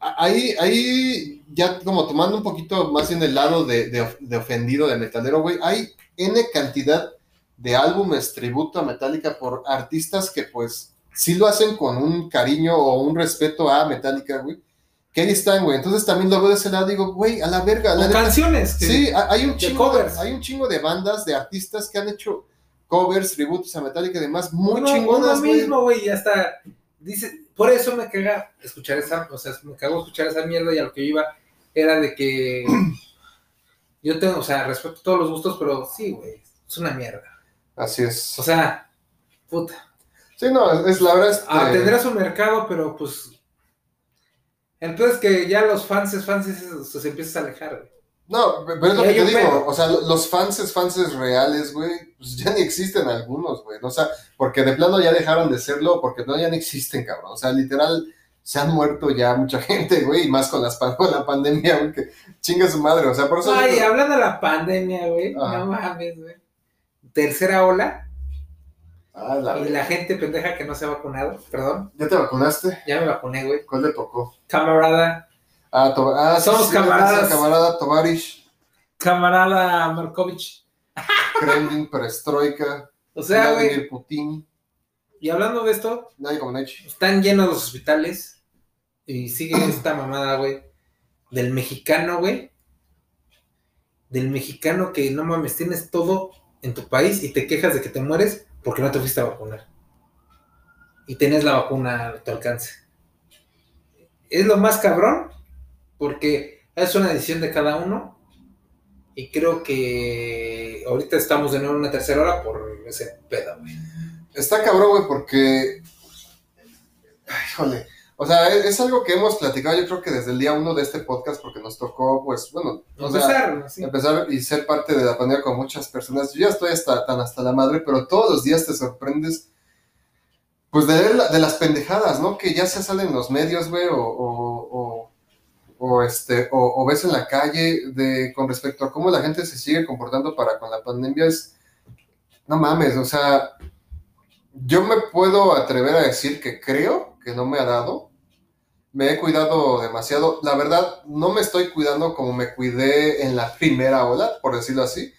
Speaker 3: ahí, ahí, ya como tomando un poquito más en el lado de, de de ofendido de metalero, güey, hay N cantidad de álbumes tributo a Metallica por artistas que, pues, sí lo hacen con un cariño o un respeto a Metallica, güey que ahí están, güey. Entonces también lo veo de ese lado, digo, güey, a la verga. Neta-
Speaker 2: canciones. que-
Speaker 3: sí, ha- hay un, chingo de, hay un chingo de bandas, de artistas que han hecho covers, tributos a Metallica y demás, muy
Speaker 2: uno,
Speaker 3: chingonas,
Speaker 2: uno mismo, güey, ya está. Dice, por eso me caga escuchar esa, o sea, me cagó escuchar esa mierda y a lo que yo iba era de que yo tengo, o sea, respeto todos los gustos, pero sí, güey, es una mierda.
Speaker 3: Así es.
Speaker 2: O sea, puta.
Speaker 3: Sí, no, es, es la verdad. este,
Speaker 2: Ah, tendrá su mercado, pero pues. El peor es que ya los fans, fans, se, empiezan a alejar, güey.
Speaker 3: No, pero es lo que te digo,
Speaker 2: pedo.
Speaker 3: o sea, los fans, fans reales, güey, pues ya ni existen algunos, güey, o sea, porque de plano ya dejaron de serlo, porque no, ya no existen, cabrón, o sea, literal, se han muerto ya mucha gente, güey, y más con, las, con la pandemia, güey, que chinga su madre, o sea, por eso...
Speaker 2: Ay, hablando de la pandemia, güey. No mames, güey. Tercera ola.
Speaker 3: Ah, la
Speaker 2: Y la gente pendeja que no se ha vacunado. Perdón.
Speaker 3: ¿Ya te vacunaste?
Speaker 2: Ya me vacuné, güey.
Speaker 3: ¿Cuál le tocó?
Speaker 2: Camarada.
Speaker 3: Ah, to- ah
Speaker 2: Somos
Speaker 3: sí,
Speaker 2: camaradas.
Speaker 3: Camarada Tovarish,
Speaker 2: Camarada Markovich.
Speaker 3: Kremlin, Perestroika,
Speaker 2: O sea, güey.
Speaker 3: Putin,
Speaker 2: Y hablando de esto, están llenos los hospitales. Y sigue esta mamada, güey. Del mexicano, güey. Del mexicano que no mames, tienes todo en tu país y te quejas de que te mueres porque no te fuiste a vacunar. Y tenés la vacuna a tu alcance. Es lo más cabrón porque es una decisión de cada uno. Y creo que ahorita estamos de nuevo en una tercera hora por ese pedo, güey.
Speaker 3: Está cabrón, güey, porque. Ay, híjole. O sea, es, es algo que hemos platicado, yo creo que desde el día uno de este podcast, porque nos tocó, pues, bueno, sea,
Speaker 2: así.
Speaker 3: empezar y ser parte de la pandemia con muchas personas. Yo ya estoy hasta, tan hasta la madre, pero todos los días te sorprendes, pues, de, la- de las pendejadas, ¿no? Que ya se salen en los medios, güey, o, o, o- o, este, o ves en la calle de, con respecto a cómo la gente se sigue comportando para con la pandemia. Es, no mames, o sea, yo me puedo atrever a decir que creo que no me ha dado. Me he cuidado demasiado. La verdad, no me estoy cuidando como me cuidé en la primera ola, por decirlo así,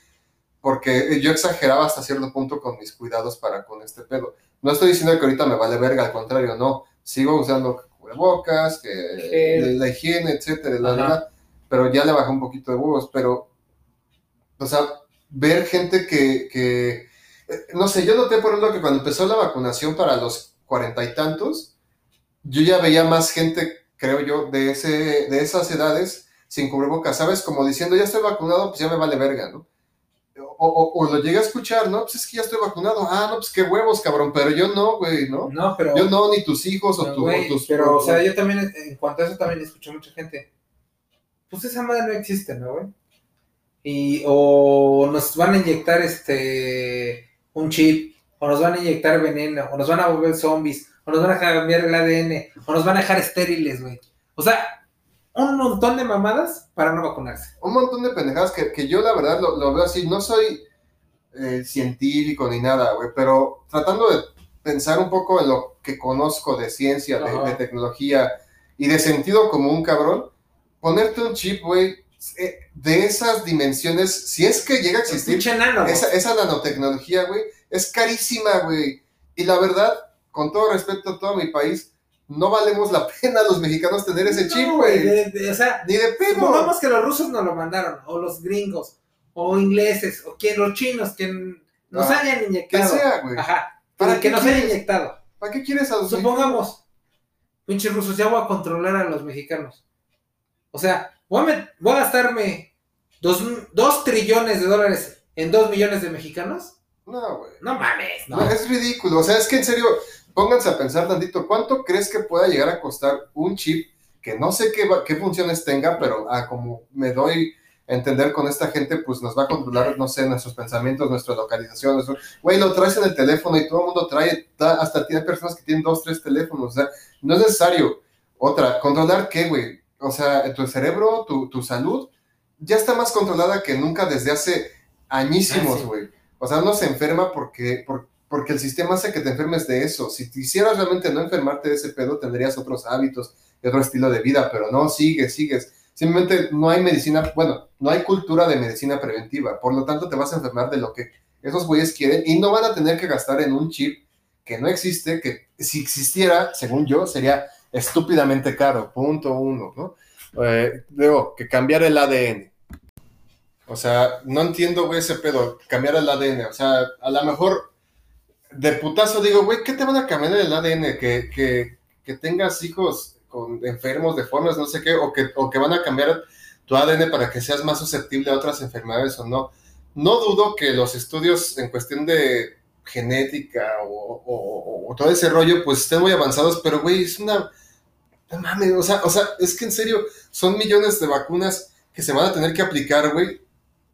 Speaker 3: porque yo exageraba hasta cierto punto con mis cuidados para con este pedo. No estoy diciendo que ahorita me vale verga, al contrario, no. Sigo usando cubrebocas, que
Speaker 2: Gel.
Speaker 3: la higiene, etcétera, la verdad, pero ya le bajé un poquito de huevos, pero, o sea, ver gente que, que eh, no sé, yo noté por ejemplo que cuando empezó la vacunación para los cuarenta y tantos, yo ya veía más gente, creo yo, de, ese, de esas edades sin cubrebocas, ¿sabes? Como diciendo, ya estoy vacunado, pues ya me vale verga, ¿no? O, o- o lo llegué a escuchar, ¿no? Pues es que ya estoy vacunado. Ah, no, pues qué huevos, cabrón, pero yo no, güey, ¿no?
Speaker 2: No, pero.
Speaker 3: Yo no, ni tus hijos o, tu- tus...
Speaker 2: pero, o sea, yo también, en cuanto a eso, también escucho mucha gente. Pues esa madre no existe, ¿no, güey? Y, o nos van a inyectar este, un chip, o nos van a inyectar veneno, o nos van a volver zombies, o nos van a cambiar el ADN, o nos van a dejar estériles, güey. O sea, un montón de mamadas para no vacunarse.
Speaker 3: un montón de pendejadas que, que yo la verdad lo, lo veo así. No soy eh, científico ni nada, güey, pero tratando de pensar un poco en lo que conozco de ciencia, de, tecnología y de sentido común, cabrón, ponerte un chip, güey, eh, de esas dimensiones, si es que llega a existir, esa nanotecnología, güey, es carísima, güey. Y la verdad, con todo respeto a todo mi país, no valemos la pena los mexicanos tener ese chip,
Speaker 2: No,
Speaker 3: güey.
Speaker 2: de- de- O sea,
Speaker 3: Ni de pedo.
Speaker 2: supongamos que los rusos nos lo mandaron, o los gringos, o ingleses, o quien, los chinos, quien nos
Speaker 3: Ah,
Speaker 2: hayan
Speaker 3: Que
Speaker 2: inyectado.
Speaker 3: sea, güey.
Speaker 2: Ajá.
Speaker 3: ¿Para
Speaker 2: que nos hayan inyectado.
Speaker 3: ¿Para qué quieres a los
Speaker 2: Supongamos, pinches rusos, ya voy a controlar a los mexicanos. O sea, voy a, voy a gastarme dos, dos trillones de dólares en dos millones de mexicanos.
Speaker 3: No, güey.
Speaker 2: No mames, no.
Speaker 3: No, es ridículo. O sea, es que en serio, pónganse a pensar tantito. ¿Cuánto crees que pueda llegar a costar un chip que no sé qué, qué funciones tenga, pero ah, como me doy a entender con esta gente, pues nos va a controlar, no sé, nuestros pensamientos, nuestra localización. nuestro- Güey, lo traes en el teléfono y todo el mundo trae, ta- hasta tiene personas que tienen dos, tres teléfonos. O sea, no es necesario. Otra, ¿controlar qué, güey? O sea, tu cerebro, tu, tu salud, ya está más controlada que nunca desde hace añísimos,
Speaker 2: Ah,
Speaker 3: güey. O sea, uno se enferma porque, por- porque el sistema hace que te enfermes de eso. Si quisieras realmente no enfermarte de ese pedo, tendrías otros hábitos y otro estilo de vida, pero no, sigues, sigues. Simplemente no hay medicina, bueno, no hay cultura de medicina preventiva. Por lo tanto, te vas a enfermar de lo que esos güeyes quieren y no van a tener que gastar en un chip que no existe, que si existiera, según yo, sería estúpidamente caro. Punto uno, ¿no? Eh, luego, que cambiar el ADN. O sea, no entiendo, ese pedo, cambiar el ADN. O sea, a lo mejor de putazo digo, güey, ¿qué te van a cambiar el ADN? Que, que, que tengas hijos con enfermos, deformes, no sé qué, o que, o que van a cambiar tu ADN para que seas más susceptible a otras enfermedades o no. No dudo que los estudios en cuestión de genética o, o- todo ese rollo, pues estén muy avanzados, pero, güey, es una... No mames, o sea, o sea, es que en serio, son millones de vacunas que se van a tener que aplicar, güey,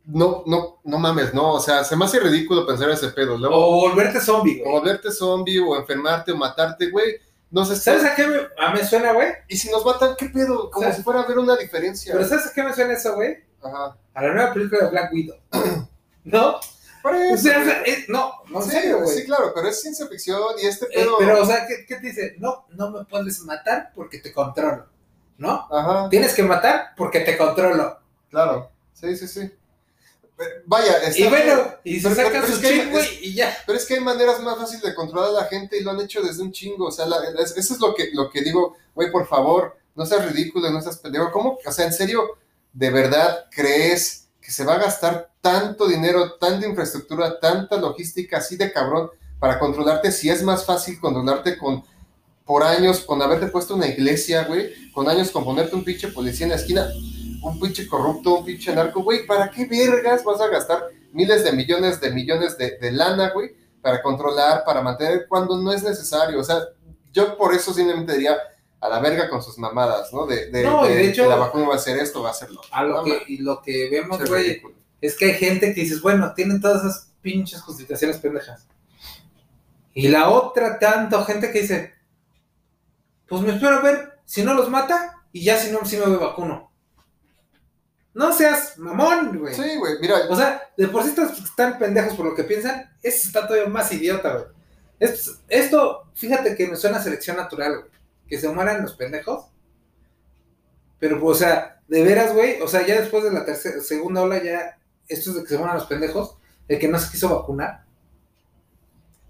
Speaker 3: no, no, no mames, no, o sea, se me hace ridículo pensar ese pedo. Luego,
Speaker 2: O volverte zombie,
Speaker 3: o
Speaker 2: güey.
Speaker 3: volverte zombie, o enfermarte, o matarte, güey. No sé,
Speaker 2: ¿Sabes a qué me, a me suena, güey?
Speaker 3: Y si nos matan, ¿qué pedo? Como
Speaker 2: O
Speaker 3: si fuera a haber una diferencia.
Speaker 2: Pero ¿sabes a qué me suena eso, güey?
Speaker 3: Ajá.
Speaker 2: A la nueva película de Black Widow. ¿No?
Speaker 3: Por
Speaker 2: O
Speaker 3: eso,
Speaker 2: sea, o sea, es- no, no, en
Speaker 3: sí,
Speaker 2: serio, güey.
Speaker 3: sí, claro, pero es ciencia ficción y este
Speaker 2: Eh,
Speaker 3: pedo.
Speaker 2: pero, o sea, ¿qué, qué te dice? No, no me puedes matar porque te controlo. ¿No?
Speaker 3: Ajá,
Speaker 2: Tienes que matar porque te controlo.
Speaker 3: claro. Sí, sí, sí. Vaya, está
Speaker 2: Y bueno,
Speaker 3: bien,
Speaker 2: y se
Speaker 3: Pero- pero
Speaker 2: su chip, güey, y ya.
Speaker 3: Pero es que hay maneras más fáciles de controlar a la gente y lo han hecho desde un chingo. O sea, la- eso es lo que, lo que digo, güey, por favor, no seas ridículo, no seas pendejo. ¿Cómo? O sea, en serio, ¿de verdad crees que se va a gastar tanto dinero, tanta infraestructura, tanta logística así de cabrón para controlarte si es más fácil controlarte con por años, con haberte puesto una iglesia, güey, con años con ponerte un pinche policía en la esquina, un pinche corrupto, un pinche narco, güey, ¿para qué vergas vas a gastar miles de millones de millones de, de lana, güey, para controlar, para mantener cuando no es necesario? O sea, yo por eso simplemente diría a la verga con sus mamadas, ¿no? De, de,
Speaker 2: No, de
Speaker 3: de
Speaker 2: hecho-
Speaker 3: la vacuna va a hacer esto, va a.
Speaker 2: A lo que, y lo que vemos, güey, es que hay gente que dices, bueno, tienen todas esas pinches justificaciones pendejas. Y la otra, tanto gente que dice, pues me espero a ver si no los mata y ya si no, si me vacuno. No seas mamón, güey.
Speaker 3: Sí, güey, mira,
Speaker 2: O sea, de por sí están, pendejos por lo que piensan, ese está todavía más idiota, güey. Esto, esto, fíjate que me suena a selección natural, güey. Que se mueran los pendejos. Pero, o sea, de veras, güey, o sea, ya después de la tercera, segunda ola, ya, esto es de que se mueran los pendejos, el que no se quiso vacunar.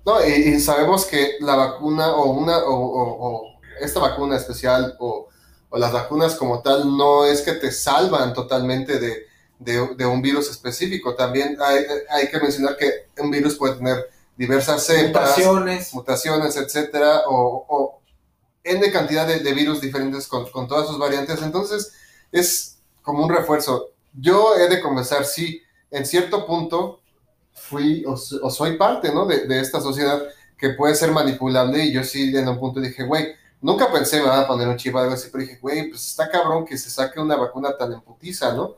Speaker 3: No, y, y sabemos que la vacuna o una o, o- o esta vacuna especial o, o las vacunas como tal no es que te salvan totalmente de, de- de un virus específico. También hay, hay que mencionar que un virus puede tener diversas cepas,
Speaker 2: Mutaciones.
Speaker 3: mutaciones, etcétera, o, o N cantidad de, de virus diferentes con, con todas sus variantes. Entonces, es como un refuerzo. Yo he de confesar, sí, en cierto punto fui o, o soy parte, ¿no? De, de esta sociedad que puede ser manipulable y yo sí en un punto dije, güey, nunca pensé me van a poner un chip o algo así, pero dije, güey, pues está cabrón que se saque una vacuna tan en putiza, ¿no?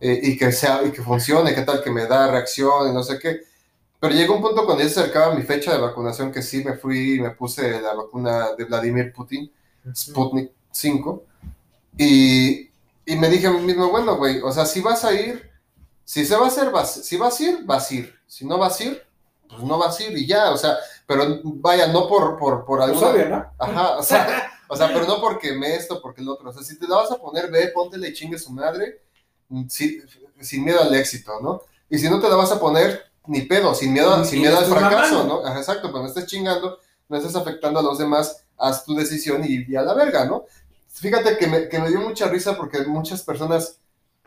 Speaker 3: Eh, y que sea, y que funcione, qué tal que me da reacción y no sé qué. Pero llegó un punto cuando ya se acercaba mi fecha de vacunación que sí me fui y me puse la vacuna de Vladimir Putin, Sputnik 5, y, y me dije a mí mismo, bueno, güey, o sea, si vas a ir, si se va a hacer, vas, si vas a ir, vas a ir, si no vas a ir, pues no vas a ir y ya, o sea, pero vaya, no por, por, por
Speaker 2: Pues
Speaker 3: alguna...
Speaker 2: obvio, ¿no?
Speaker 3: Ajá, o sea, o sea, pero no porque me esto, porque el otro. O sea, si te la vas a poner, ve, póntele y chingue su madre, mm, si- sin miedo al éxito, ¿no? Y si no te la vas a poner, ni pedo, sin miedo, sin miedo al fracaso. ¿no? Ajá, exacto, pero no estés chingando, no estés afectando a los demás, haz tu decisión y, y a la verga, ¿no? Fíjate que me, que me dio mucha risa porque muchas personas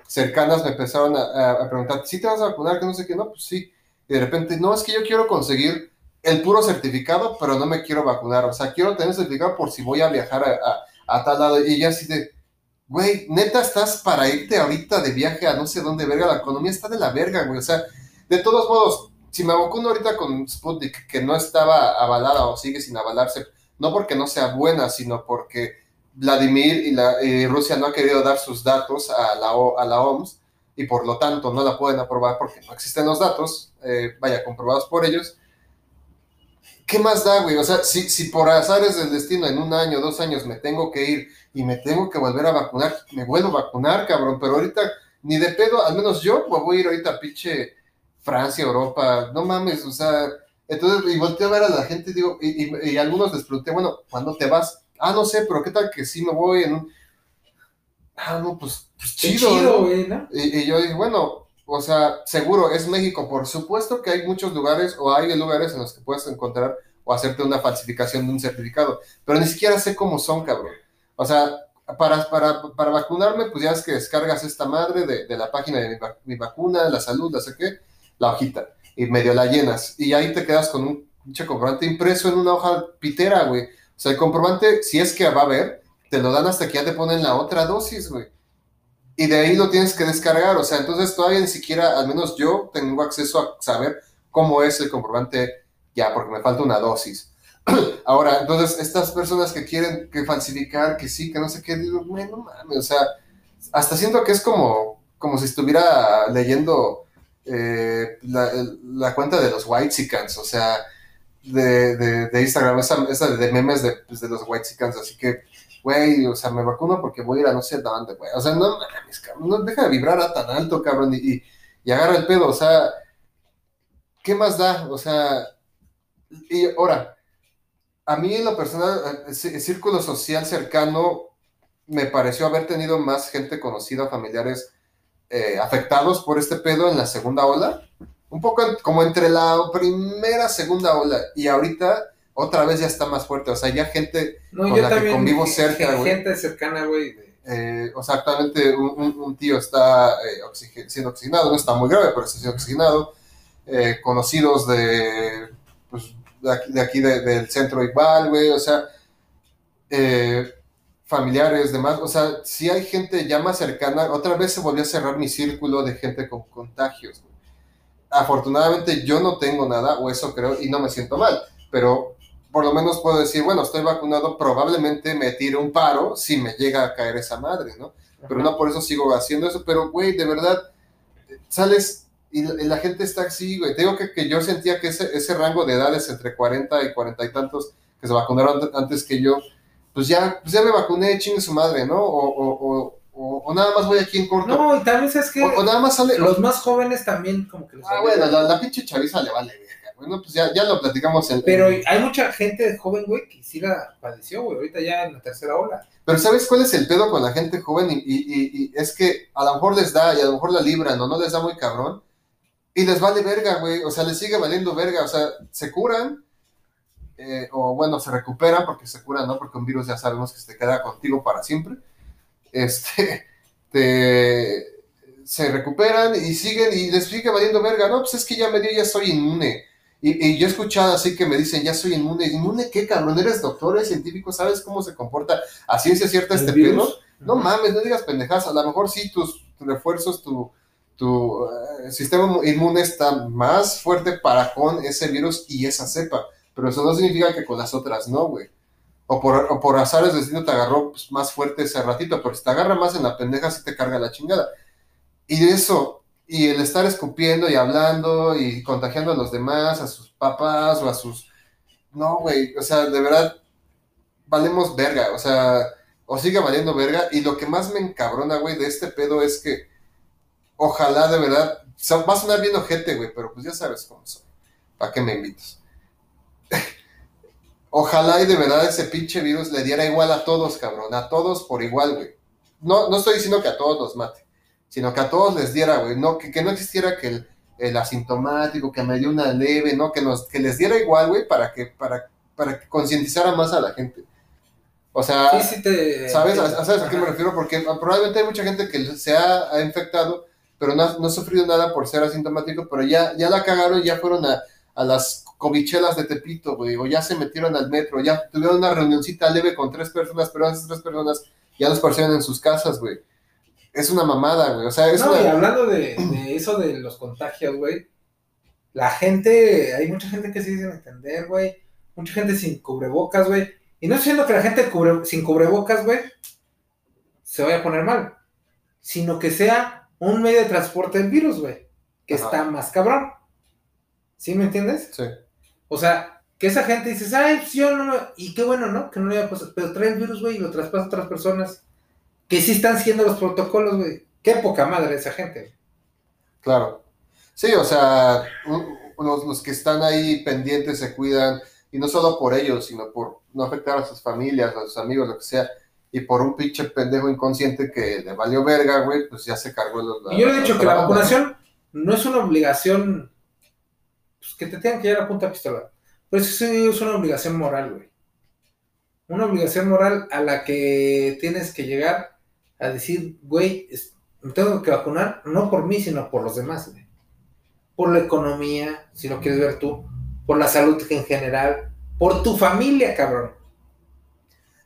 Speaker 3: cercanas me empezaron a, a- a preguntar, ¿sí te vas a vacunar? Que no sé qué, no, pues sí. Y de repente, no, es que yo quiero conseguir el puro certificado, pero no me quiero vacunar. O sea, quiero tener certificado por si voy a viajar a, a- a tal lado. Y ella así de, güey, neta, estás para irte ahorita de viaje a no sé dónde, verga. La economía está de la verga, güey. O sea, de todos modos, si me vacuno ahorita con Sputnik, que no estaba avalada o sigue sin avalarse, no porque no sea buena, sino porque Vladimir y, la, y Rusia no ha querido dar sus datos a la, O- a la OMS y por lo tanto no la pueden aprobar porque no existen los datos, eh, vaya, comprobados por ellos. ¿Qué más da, güey? O sea, si, si por azares del destino en un año, dos años me tengo que ir y me tengo que volver a vacunar, me vuelvo a vacunar, cabrón, pero ahorita ni de pedo, al menos yo me voy a ir ahorita a pinche Francia, Europa, no mames, o sea, entonces, y volteo a ver a la gente y digo, y, y- y algunos les pregunté, bueno, ¿cuándo te vas? Ah, no sé, pero ¿qué tal que sí me voy en un... Ah, no, pues, pues
Speaker 2: Qué
Speaker 3: chido,
Speaker 2: chido,
Speaker 3: ¿no?
Speaker 2: güey, ¿no?
Speaker 3: Y, y yo dije, bueno, o sea, seguro es México. Por supuesto que hay muchos lugares o hay lugares en los que puedes encontrar o hacerte una falsificación de un certificado, pero ni siquiera sé cómo son, cabrón. O sea, para, para, para vacunarme, pues ya es que descargas esta madre de, de la página de mi, vac- mi vacuna, la salud, no sé qué, la hojita, y medio la llenas. Y ahí te quedas con un pinche comprobante impreso en una hoja pitera, güey. O sea, el comprobante, si es que va a haber, te lo dan hasta que ya te ponen la otra dosis, güey y de ahí lo tienes que descargar. O sea, entonces todavía ni siquiera, al menos yo, tengo acceso a saber cómo es el comprobante ya, porque me falta una dosis. Ahora, entonces, estas personas que quieren que falsificar, que sí, que no sé qué, digo, güey, no mames, o sea, hasta siento que es como, como si estuviera leyendo eh, la, la cuenta de los Whitesicans, o sea, de, de, de Instagram, esa, esa de memes de, pues, de los Whitesicans, así que, güey, o sea, me vacuno porque voy a ir a no sé dónde, güey. O sea, no mames, cabrón, no deja de vibrar a tan alto, cabrón, y, y, agarra el pedo, o sea, ¿qué más da? O sea, y ahora, a mí en lo personal, el círculo social cercano me pareció haber tenido más gente conocida, familiares eh, afectados por este pedo en la segunda ola. Un poco como entre la primera, segunda ola y ahorita otra vez ya está más fuerte. O sea, ya gente,
Speaker 2: No,
Speaker 3: con la que convivo cerca, güey.
Speaker 2: Gente cercana, güey.
Speaker 3: eh, o sea, actualmente un, un- un tío está eh, siendo oxigenado, no está muy grave, pero está siendo oxigenado. Eh, conocidos de, pues, de aquí, de aquí de- del centro igual, güey, o sea, familiares, demás, o sea, si hay gente ya más cercana, otra vez se volvió a cerrar mi círculo de gente con contagios. Afortunadamente yo no tengo nada, o eso creo, y no me siento mal, pero por lo menos puedo decir, bueno, estoy vacunado, probablemente me tire un paro si me llega a caer esa madre, ¿no? Pero no por eso sigo haciendo eso, pero güey, de verdad, sales y la, y la gente está así, güey. Te digo que, que yo sentía que ese, ese rango de edades entre 40 y 40 y tantos que se vacunaron ant- antes que yo, pues ya, pues ya me vacuné, chingue su madre, ¿no? O, o, o, o- o nada más voy aquí en corto.
Speaker 2: No, y también sabes que
Speaker 3: o, o nada más sale.
Speaker 2: los más jóvenes también como que les
Speaker 3: Ah, bueno, la, la pinche chaviza le vale. Bueno, pues ya, ya lo platicamos en.
Speaker 2: Pero
Speaker 3: en-
Speaker 2: hay mucha gente joven, güey, que sí la padeció, güey. Ahorita ya en la tercera ola.
Speaker 3: Pero ¿sabes cuál es el pedo con la gente joven? Y, y- y- y es que a lo mejor les da y a lo mejor la libran o no les da muy cabrón. Y les vale verga, güey. O sea, les sigue valiendo verga. O sea, se curan. eh, o bueno, se recuperan porque se curan, ¿no? Porque un virus ya sabemos que se te queda contigo para siempre. Este, te, se recuperan y siguen y les sigue valiendo verga. No, pues es que ya me dio, ya soy inmune. Y, y yo he escuchado así que me dicen, ya soy inmune. ¿Inmune qué, cabrón? ¿Eres doctor, eres científico? ¿Sabes cómo se comporta a ciencia cierta
Speaker 2: ¿El
Speaker 3: este
Speaker 2: virus?
Speaker 3: pedo? No mames, no digas pendejadas. A lo mejor sí tus, refuerzos, tu, tu eh, sistema inmune está más fuerte para con ese virus y esa cepa. Pero eso no significa que con las otras no, güey. O por, o por azares destino te agarró pues, más fuerte ese ratito, pero si te agarra más en la pendeja, sí te carga la chingada. Y de eso, y el estar escupiendo y hablando y contagiando a los demás, a sus papás o a sus... No, güey, o sea, de verdad, valemos verga, o sea, o sigue valiendo verga. Y lo que más me encabrona, güey, de este pedo es que ojalá de verdad, sea, va a sonar bien ojete, güey, pero pues ya sabes cómo soy. ¿Para qué me invitas? ojalá y de verdad ese pinche virus le diera igual a todos, cabrón, a todos por igual, güey. No, no estoy diciendo que a todos los mate, sino que a todos les diera, güey, no, que, que no existiera que el, el asintomático, que me dio una leve, no, que, nos, que les diera igual, güey, para que, para, para que concientizara más a la gente. O sea,
Speaker 2: Sí, sí te...
Speaker 3: ¿Sabes? ¿A, ¿Sabes a qué me refiero? Porque probablemente hay mucha gente que se ha, ha infectado, pero no, ha- no ha sufrido nada por ser asintomático, pero ya, ya la cagaron, ya fueron a, a las covichelas de Tepito, güey, o ya se metieron al metro, ya tuvieron una reunioncita leve con tres personas, pero esas tres personas ya los parcieron en sus casas, güey. Es una mamada, güey. O sea, es
Speaker 2: no,
Speaker 3: una...
Speaker 2: y hablando de, de eso de los contagios, güey. La gente, hay mucha gente que sí dicen entender, güey. Mucha gente sin cubrebocas, güey. Y no estoy diciendo que la gente cubre- sin cubrebocas, güey, se vaya a poner mal. Sino que sea un medio de transporte del virus, güey. Que
Speaker 3: Ajá.
Speaker 2: está más cabrón. ¿Sí me entiendes?
Speaker 3: Sí.
Speaker 2: O sea, que esa gente dice, ay, pues yo no. Y qué bueno, ¿no? Que no le haya pasado. Pero trae el virus, güey, y lo traspasa a otras personas que sí están siguiendo los protocolos, güey. Qué poca madre esa gente.
Speaker 3: Claro. Sí, o sea, los, los que están ahí pendientes se cuidan, y no solo por ellos, sino por no afectar a sus familias, a sus amigos, lo que sea, y por un pinche pendejo inconsciente que le valió verga, güey, pues ya se cargó los...
Speaker 2: Y yo le he dicho que la vacunación no es una obligación pues, que te tengan que llevar a punta pistola. Pero eso sí es una obligación moral, güey. Una obligación moral a la que tienes que llegar a decir, güey, me tengo que vacunar no por mí, sino por los demás, güey. Por la economía, si lo quieres ver tú, por la salud en general, por tu familia, cabrón.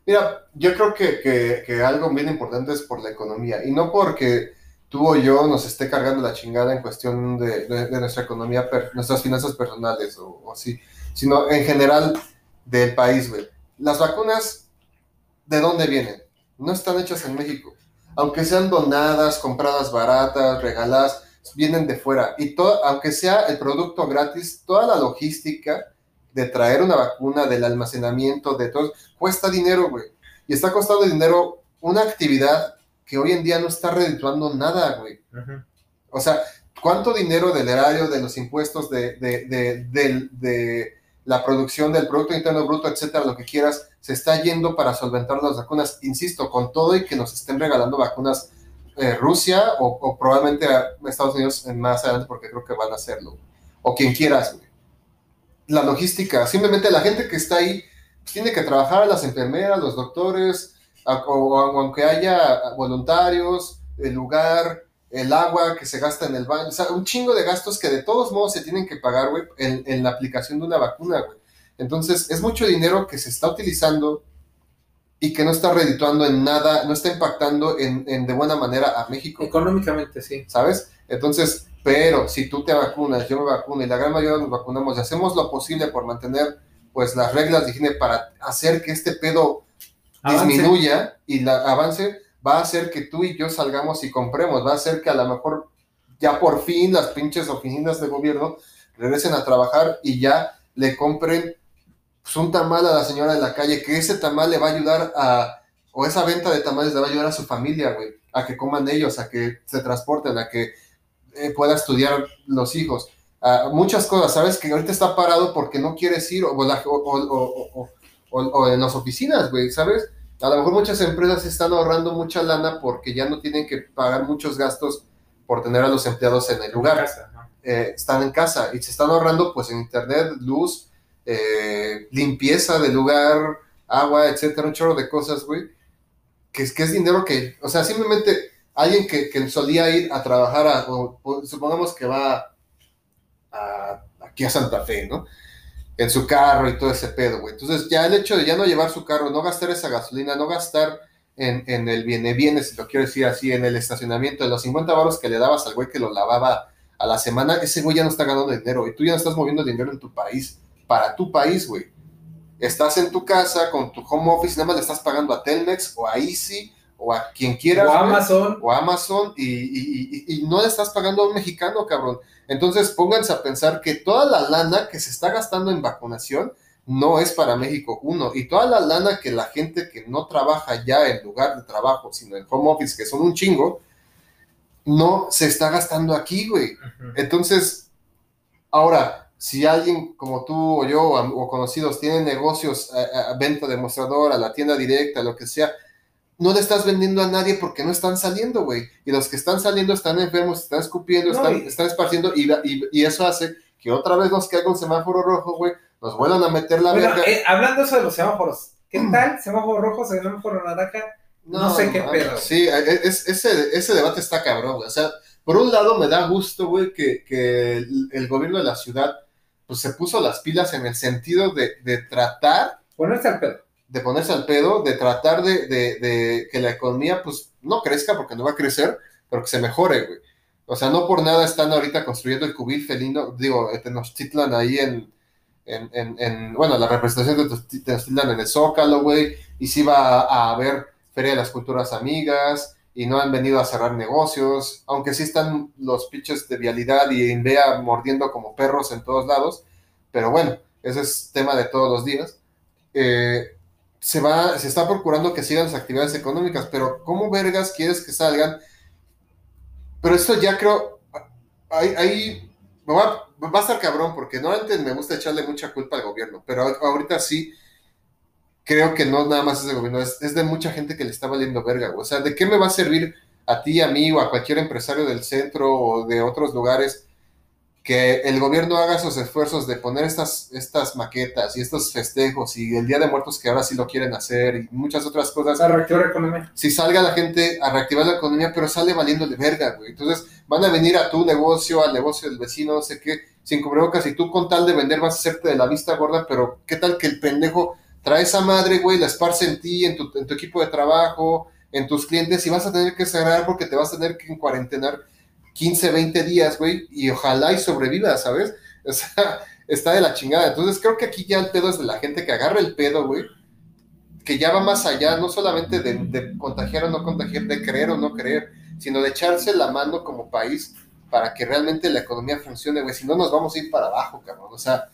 Speaker 3: Mira, yo creo que, que- algo bien importante es por la economía, y no porque tú o yo nos esté cargando la chingada en cuestión de, nuestra economía, nuestras finanzas personales o así, sino en general del país, güey. Las vacunas, ¿de dónde vienen? No están hechas en México. Aunque sean donadas, compradas baratas, regaladas, vienen de fuera. Y todo, aunque sea el producto gratis, toda la logística de traer una vacuna, del almacenamiento, de todo, cuesta dinero, güey. Y está costando dinero una actividad que hoy en día no está redituando nada, güey. O sea, ¿cuánto dinero del erario, de los impuestos, de, de, de, la producción del Producto Interno Bruto, etcétera, lo que quieras, se está yendo para solventar las vacunas? Insisto, con todo y que nos estén regalando vacunas eh, Rusia o, probablemente Estados Unidos más adelante, porque creo que van a hacerlo. O quien quieras, güey. La logística, simplemente la gente que está ahí pues, tiene que trabajar, las enfermeras, los doctores, o, aunque haya voluntarios, el lugar, el agua que se gasta en el baño, o sea, un chingo de gastos que de todos modos se tienen que pagar, güey, en, en, la aplicación de una vacuna, güey. Entonces, es mucho dinero que se está utilizando y que no está redituando en nada, no está impactando en, en, de buena manera a México.
Speaker 2: Económicamente, sí.
Speaker 3: ¿Sabes? Entonces, pero si tú te vacunas, yo me vacuno y la gran mayoría nos vacunamos y hacemos lo posible por mantener pues las reglas de higiene para hacer que este pedo disminuya y la avance, va a hacer que tú y yo salgamos y compremos, va a hacer que a lo mejor ya por fin las pinches oficinas de gobierno regresen a trabajar y ya le compren pues, un tamal a la señora de la calle, que ese tamal le va a ayudar a, o esa venta de tamales le va a ayudar a su familia, güey, a que coman ellos, a que se transporten, a que eh, pueda estudiar los hijos. muchas cosas, ¿sabes? Que ahorita está parado porque no quieres ir o, o, o, en las oficinas, güey, ¿sabes? A lo mejor muchas empresas están ahorrando mucha lana porque ya no tienen que pagar muchos gastos por tener a los empleados en el lugar. Eh, están en casa y se están ahorrando pues en internet, luz, eh, limpieza del lugar, agua, etcétera, un chorro de cosas, güey. Que es, que es dinero que, o sea, simplemente alguien que, que solía ir a trabajar, a, supongamos que va a, aquí a Santa Fe, ¿no? en su carro y todo ese pedo, güey. Entonces, ya el hecho de ya no llevar su carro, no gastar esa gasolina, no gastar en, en el viene viene, si lo quiero decir así, en el estacionamiento, de los 50 baros que le dabas al güey que lo lavaba a la semana, ese güey ya no está ganando dinero y tú ya no estás moviendo dinero en tu país, para tu país, güey. Estás en tu casa con tu home office, nada más le estás pagando a Telmex o a Easy o a quien quieras.
Speaker 2: O a Amazon.
Speaker 3: O a Amazon y, y, y, no le estás pagando a un mexicano, cabrón. Entonces pónganse a pensar que toda la lana que se está gastando en vacunación no es para México, uno, y toda la lana que la gente que no trabaja ya en lugar de trabajo, sino en home office, que son un chingo, no se está gastando aquí, güey. Entonces, ahora, si alguien como tú o yo o, conocidos tienen negocios a, a, venta de mostrador, a la tienda directa, lo que sea, no le estás vendiendo a nadie porque no están saliendo, güey. Y los que están saliendo están enfermos, están escupiendo, están, están, esparciendo y, y, eso hace que otra vez nos caiga un semáforo rojo, güey, nos vuelvan a meter la
Speaker 2: verga. Eh, hablando eso de los semáforos, ¿qué tal? ¿Semáforo rojo, semáforo naranja? No, sé qué pedo.
Speaker 3: Sí, e, es, ese, ese debate está cabrón, güey. O sea, por un lado me da gusto, güey, que, que el, el, gobierno de la ciudad pues se puso las pilas en el sentido de, de tratar...
Speaker 2: Ponerse al pedo
Speaker 3: de ponerse al pedo, de tratar de, de, que la economía pues no crezca porque no va a crecer, pero que se mejore, güey. O sea, no por nada están ahorita construyendo el cubil felino, digo, Tenochtitlan ahí en, en, en, en, bueno, la representación de Tenochtitlan en el Zócalo, güey, y sí va a, haber Feria de las Culturas Amigas, y no han venido a cerrar negocios, aunque sí están los pinches de vialidad y Invea mordiendo como perros en todos lados, pero bueno, ese es tema de todos los días. Eh, se va, se está procurando que sigan las actividades económicas, pero ¿cómo vergas quieres que salgan? Pero esto ya creo, ahí, va, va, a estar cabrón, porque no antes me gusta echarle mucha culpa al gobierno, pero ahorita sí creo que no nada más es del gobierno, es, es de mucha gente que le está valiendo verga, o sea, ¿de qué me va a servir a ti, a mí o a cualquier empresario del centro o de otros lugares? que el gobierno haga esos esfuerzos de poner estas, estas maquetas y estos festejos y el Día de Muertos que ahora sí lo quieren hacer y muchas otras cosas.
Speaker 2: A reactivar la economía.
Speaker 3: Si salga la gente a reactivar la economía, pero sale valiéndole verga, güey. Entonces van a venir a tu negocio, al negocio del vecino, no sé qué, sin cubrebocas y tú con tal de vender vas a hacerte de la vista gorda, pero qué tal que el pendejo trae esa madre, güey, la esparce en ti, en tu, equipo de trabajo, en tus clientes y vas a tener que cerrar porque te vas a tener que cuarentenar 15, 20 días, güey, y ojalá y sobreviva, ¿sabes? O sea, está de la chingada. Entonces creo que aquí ya el pedo es de la gente que agarra el pedo, güey, que ya va más allá, no solamente de, de contagiar o no contagiar, de creer o no creer, sino de echarse la mano como país para que realmente la economía funcione, güey. Si no, nos vamos a ir para abajo, cabrón. O sea,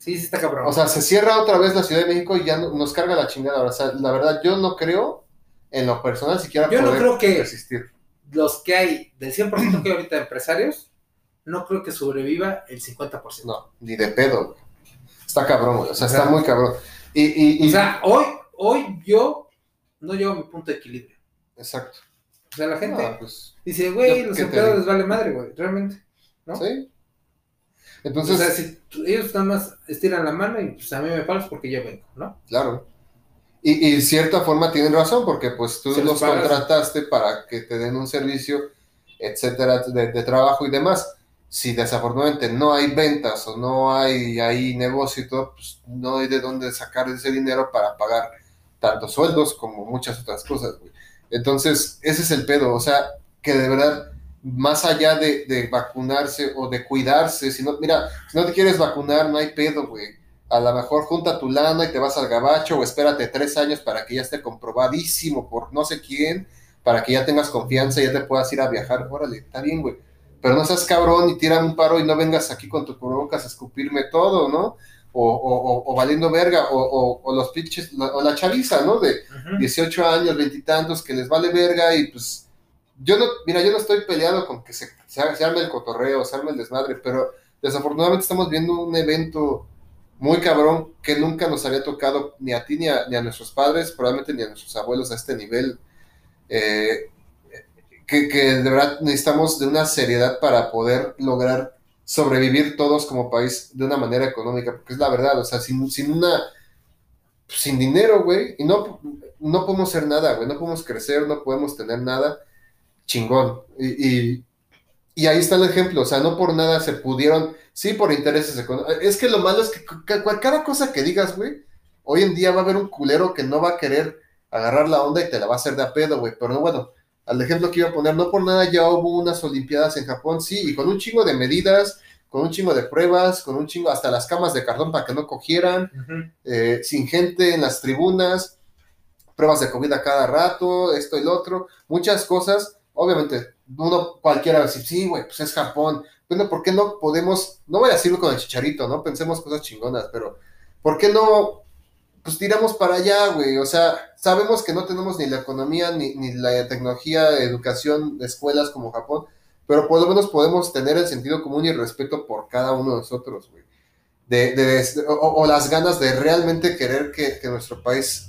Speaker 2: Sí, sí está cabrón.
Speaker 3: o sea, se cierra otra vez la Ciudad de México y ya no- nos carga la chingada. O sea, la verdad, yo no creo en lo personal siquiera
Speaker 2: Yo no
Speaker 3: poder
Speaker 2: creo que-
Speaker 3: resistir.
Speaker 2: los que hay, del 100% que hay ahorita de empresarios, no creo que sobreviva el 50%.
Speaker 3: No, ni de pedo, güey. Está cabrón, güey. O sea, está muy cabrón. Y, y, y-
Speaker 2: O sea, hoy, hoy yo no llego a mi punto de equilibrio.
Speaker 3: exacto.
Speaker 2: O sea, la gente
Speaker 3: No, pues,
Speaker 2: dice, güey, los empleados les vale madre, güey, realmente. ¿no?
Speaker 3: sí. Entonces,
Speaker 2: o sea, si tú- ellos nada más estiran la mano y pues a mí me pagas porque yo vengo, ¿no?
Speaker 3: Claro. Y, y cierta forma tienen razón, porque pues tú los
Speaker 2: pagas.
Speaker 3: contrataste para que te den un servicio, etcétera, de, de trabajo y demás. Si desafortunadamente no hay ventas o no hay ahí negocio y todo, pues no hay de dónde sacar ese dinero para pagar tantos sueldos como muchas otras cosas, güey. Entonces, ese es el pedo, o sea, que de verdad, más allá de, de vacunarse o de cuidarse, si no, mira, si no te quieres vacunar, no hay pedo, güey a lo mejor junta tu lana y te vas al gabacho o espérate tres años para que ya esté comprobadísimo por no sé quién, para que ya tengas confianza y ya te puedas ir a viajar. Órale, está bien, güey. Pero no seas cabrón y tira un paro y no vengas aquí con tu cubrebocas a escupirme todo, ¿no? O, o, o, o valiendo verga, o, o, o los pinches, o la chaviza, ¿no? De 18 años, veintitantos, que les vale verga y pues yo no, mira, yo no estoy peleado con que se, se, se arme el cotorreo, se arme el desmadre, pero desafortunadamente estamos viendo un evento muy cabrón que nunca nos había tocado ni a ti ni a, nuestros padres, probablemente ni a nuestros abuelos a este nivel. eh, que, que de verdad necesitamos de una seriedad para poder lograr sobrevivir todos como país de una manera económica, porque es la verdad, o sea, sin, sin una, sin dinero, güey, y no, no podemos hacer nada, güey, no podemos crecer, no podemos tener nada, chingón, y, y, y ahí está el ejemplo, o sea, no por nada se pudieron, sí, por intereses económicos, es que lo malo es que ca- ca- cada cosa que digas, güey, hoy en día va a haber un culero que no va a querer agarrar la onda y te la va a hacer de a pedo, güey, pero bueno, al ejemplo que iba a poner, no por nada ya hubo unas Olimpiadas en Japón, sí, y con un chingo de medidas, con un chingo de pruebas, con un chingo, hasta las camas de cartón para que no cogieran, eh, sin gente en las tribunas, pruebas de COVID a cada rato, esto y lo otro, muchas cosas. Obviamente, uno cualquiera va a decir, sí, güey, pues es Japón. Bueno, ¿por qué no podemos, no voy a decirlo con el chicharito, ¿no? Pensemos cosas chingonas, pero ¿por qué no, pues tiramos para allá, güey? O sea, sabemos que no tenemos ni la economía, ni, ni la tecnología, educación, escuelas como Japón, pero por lo menos podemos tener el sentido común y el respeto por cada uno de nosotros, güey de, de- o, las ganas de realmente querer que, que nuestro país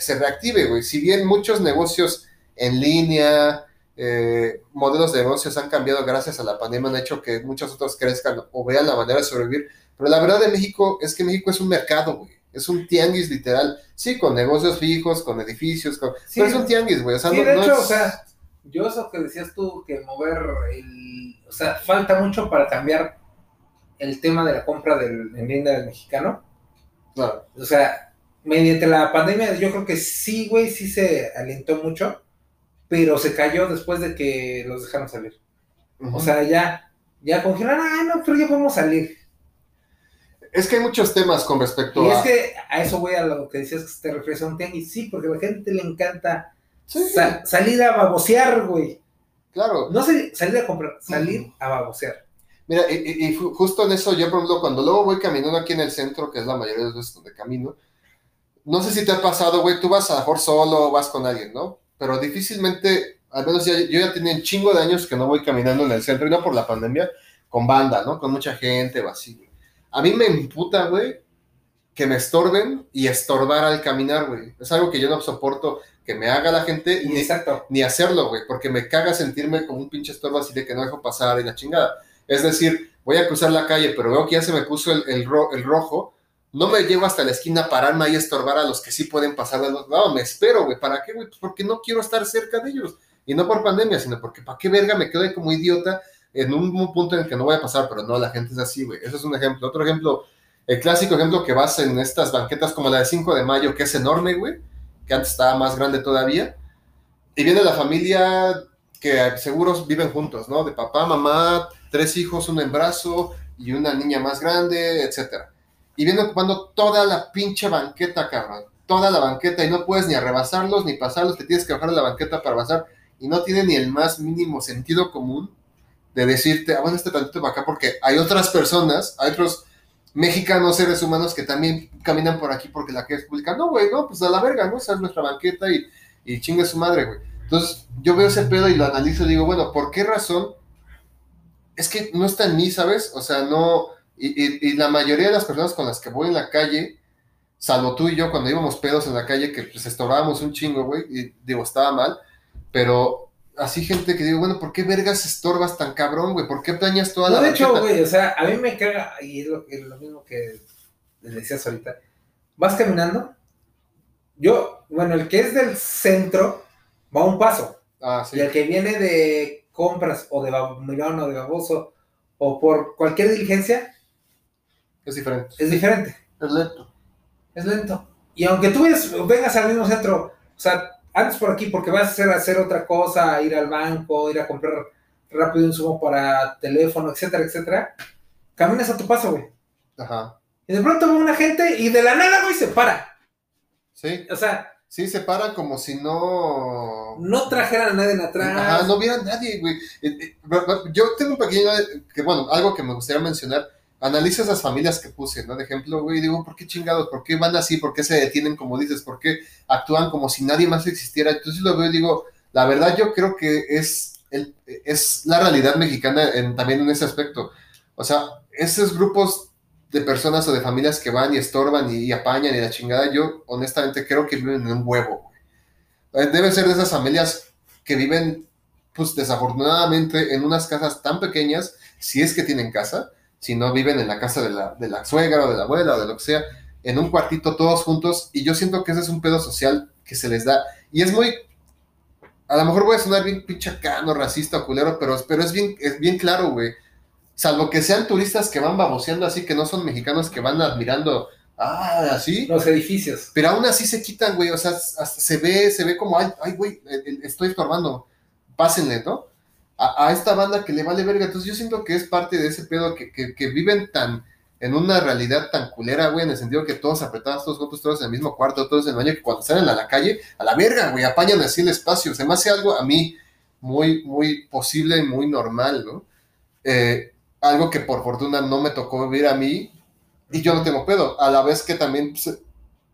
Speaker 3: se reactive, güey. Si bien muchos negocios en línea, eh, modelos de negocios han cambiado gracias a la pandemia, han hecho que muchos otros crezcan o vean la manera de sobrevivir. Pero la verdad de México es que México es un mercado, güey. Es un tianguis literal. Sí, con negocios fijos, con edificios, con...
Speaker 2: Sí.
Speaker 3: pero es un tianguis, güey. O sea,
Speaker 2: Sí,
Speaker 3: no,
Speaker 2: de
Speaker 3: no
Speaker 2: hecho,
Speaker 3: es-
Speaker 2: o sea, yo eso que decías tú, que mover el... O sea, falta mucho para cambiar el tema de la compra del, en línea del mexicano.
Speaker 3: Claro.
Speaker 2: O sea, mediante la pandemia yo creo que sí, güey, sí se alentó mucho, pero se cayó después de que los dejaron salir. O sea, ya, ya congelaron, ah, no, pero ya podemos salir.
Speaker 3: es que hay muchos temas con respecto
Speaker 2: Y
Speaker 3: a...
Speaker 2: es que a eso, güey, a lo que decías que te refieres a un tianguis, sí, porque a la gente le encanta
Speaker 3: Sí,
Speaker 2: sa- salir a babosear, güey.
Speaker 3: claro.
Speaker 2: No sal- salir a comprar, salir a babosear.
Speaker 3: Mira, y, y- y ju- justo en eso, yo por ejemplo, cuando luego voy caminando aquí en el centro, que es la mayoría de las veces donde camino, no sé si te ha pasado, güey, tú vas a lo mejor solo o vas con alguien, ¿no? Pero difícilmente, al menos ya- yo ya tenía un chingo de años que no voy caminando en el centro, y no por la pandemia, con banda, ¿no? Con mucha gente o así. A mí me imputa, güey, que me estorben y estorbar al caminar, güey. Es algo que yo no soporto que me haga la gente ni, ni hacerlo, güey, porque me caga sentirme como un pinche estorbo así de que no dejo pasar y la chingada. Es decir, voy a cruzar la calle, pero veo que ya se me puso el, el ro- el rojo, no me llevo hasta la esquina a pararme ahí a estorbar a los que sí pueden pasar los lados, me espero, güey, ¿para qué, güey? Pues porque no quiero estar cerca de ellos. Y no por pandemia, sino porque ¿para qué verga me quedo ahí como idiota en un, un punto en el que no voy a pasar? Pero no, la gente es así, güey. Eso es un ejemplo. Otro ejemplo, el clásico ejemplo que vas en estas banquetas como la de 5 de mayo, que es enorme, güey, que antes estaba más grande todavía, y viene la familia que seguros viven juntos, ¿no? De papá, mamá, tres hijos, un embarazo y una niña más grande, etcétera. Y viene ocupando toda la pinche banqueta, cabrón. toda la banqueta y no puedes ni arrebasarlos ni pasarlos, te tienes que bajar de la banqueta para pasar y no tiene ni el más mínimo sentido común de decirte, ah, bueno, este tantito para acá, porque hay otras personas, hay otros mexicanos, seres humanos que también caminan por aquí porque la que es pública. No, güey, no, pues a la verga, ¿no? Esa es nuestra banqueta y, y chingue su madre, güey. Entonces, yo veo ese pedo y lo analizo y digo, bueno, ¿por qué razón? Es que no está en mí, ¿sabes? O sea, no. Y, y, y la mayoría de las personas con las que voy en la calle, salvo tú y yo, cuando íbamos pedos en la calle, que pues estorbábamos un chingo, güey, y digo, estaba mal, pero así gente que digo, bueno, ¿por qué vergas estorbas tan cabrón, güey? ¿Por qué dañas toda
Speaker 2: No,
Speaker 3: la
Speaker 2: de hecho, güey, o sea, a mí me caga, y es lo, es lo mismo que decías ahorita. Vas caminando, yo, bueno, el que es del centro va un paso,
Speaker 3: Ah, sí.
Speaker 2: y el que viene de compras o de Milón o de Baboso o por cualquier diligencia
Speaker 3: Es diferente.
Speaker 2: es diferente,
Speaker 3: Es lento.
Speaker 2: es lento. Y aunque tú vengas al mismo centro, o sea, antes por aquí porque vas a hacer, hacer otra cosa, ir al banco, ir a comprar rápido un sumo para teléfono, etcétera, etcétera, caminas a tu paso, güey.
Speaker 3: Ajá.
Speaker 2: Y de pronto va una gente y de la nada, güey, se para.
Speaker 3: Sí.
Speaker 2: O sea,
Speaker 3: Sí, se para como si no.
Speaker 2: no trajeran a nadie atrás.
Speaker 3: Ajá, no hubiera nadie, güey. Eh, eh, Yo tengo un pequeño, que bueno, algo que me gustaría mencionar. Analiza esas familias que puse, ¿no? De ejemplo, güey, digo, ¿por qué chingados? ¿Por qué van así? ¿Por qué se detienen como dices? ¿Por qué actúan como si nadie más existiera? Entonces lo veo y digo, la verdad yo creo que es, el, es la realidad mexicana en- también en ese aspecto. O sea, esos grupos de personas o de familias que van y estorban y, y apañan y la chingada, yo honestamente creo que viven en un huevo, Deben ser de esas familias que viven, pues desafortunadamente, en unas casas tan pequeñas, si es que tienen casa, si no viven en la casa de la, de la suegra o de la abuela o de lo que sea, en un cuartito todos juntos, y yo siento que ese es un pedo social que se les da, y es muy, a lo mejor voy a sonar bien pinchacano, racista o culero, pero, pero es, bien, es bien claro, güey, salvo que sean turistas que van baboseando así, que no son mexicanos que van admirando, ah, así,
Speaker 2: Los edificios.
Speaker 3: pero aún así se quitan, güey. O sea, hasta se ve, se ve como, ay, ay, güey, eh, eh, estoy estorbando. Pásenle, ¿no? A, esta banda que le vale verga. Entonces yo siento que es parte de ese pedo que, que, viven tan, en una realidad tan culera, güey, en el sentido que todos apretados, todos juntos, todos en el mismo cuarto, todos en el baño, que cuando salen a la calle, a la verga, güey, apañan así el espacio. Se me hace algo a mí muy, muy posible y muy normal, ¿no? Eh, algo que por fortuna no me tocó vivir a mí y yo no tengo pedo. A la vez que también, pues,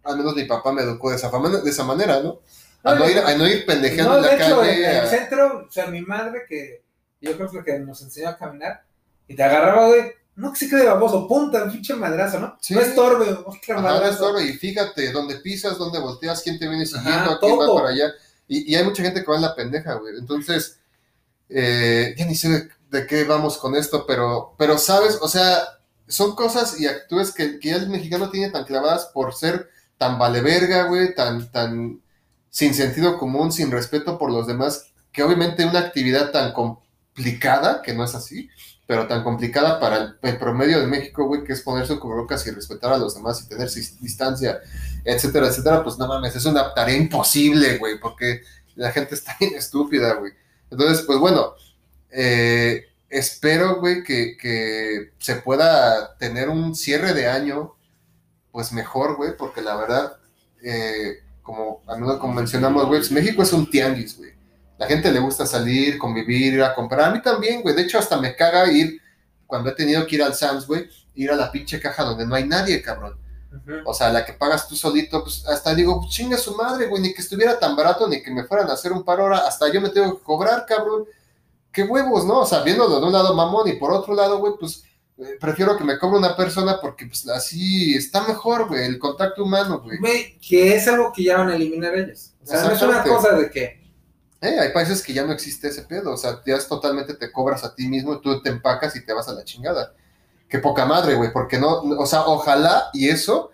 Speaker 3: al menos mi papá me educó de esa, de esa manera, ¿no? A no ir, a no ir pendejeando
Speaker 2: No,
Speaker 3: en
Speaker 2: de hecho,
Speaker 3: calle.
Speaker 2: en el
Speaker 3: a-
Speaker 2: centro, o sea, mi madre, que yo creo que fue que nos enseñó a caminar, y te agarraba, güey, no que se quede baboso, punta, un pinche madrazo, ¿no?
Speaker 3: Sí.
Speaker 2: No estorbe, otra madrazo.
Speaker 3: no estorbe, y fíjate, dónde pisas, dónde volteas, quién te viene siguiendo,
Speaker 2: Ajá,
Speaker 3: quién va para allá. Y, y hay mucha gente que va en la pendeja, güey. Entonces, eh, ya ni sé de, de qué vamos con esto, pero, pero sabes, o sea, son cosas y actúes que, que ya el mexicano tiene tan clavadas por ser tan vale verga, güey, tan, tan sin sentido común, sin respeto por los demás, que obviamente una actividad tan complicada, que no es así, pero tan complicada para el, promedio de México, güey, que es ponerse un cubrebocas y respetar a los demás y tener distancia, etcétera, etcétera, pues no mames, es una tarea imposible, güey, porque la gente está bien estúpida, güey. Entonces, pues bueno, eh, espero, güey, que, que se pueda tener un cierre de año, pues mejor, güey, porque la verdad, eh, como, al menos como mencionamos, güey, pues México es un tianguis, güey. La gente le gusta salir, convivir, ir a comprar. A mí también, güey. De hecho, hasta me caga ir, cuando he tenido que ir al Sam's, güey, ir a la pinche caja donde no hay nadie, cabrón.
Speaker 2: Ujú.
Speaker 3: O sea, la que pagas tú solito, pues hasta digo, pues, chinga su madre, güey, ni que estuviera tan barato, ni que me fueran a hacer un par hora, hasta yo me tengo que cobrar, cabrón. Qué huevos, ¿no? O sea, viéndolo de un lado mamón y por otro lado, güey, pues prefiero que me cobre una persona porque pues así está mejor, güey, el contacto humano, güey.
Speaker 2: Güey, que es algo que ya van a eliminar ellos. O sea, no es una cosa de que,
Speaker 3: Eh, hay países que ya no existe ese pedo, o sea, ya es totalmente te cobras a ti mismo, tú te empacas y te vas a la chingada. Qué poca madre, güey, porque no, o sea, ojalá y eso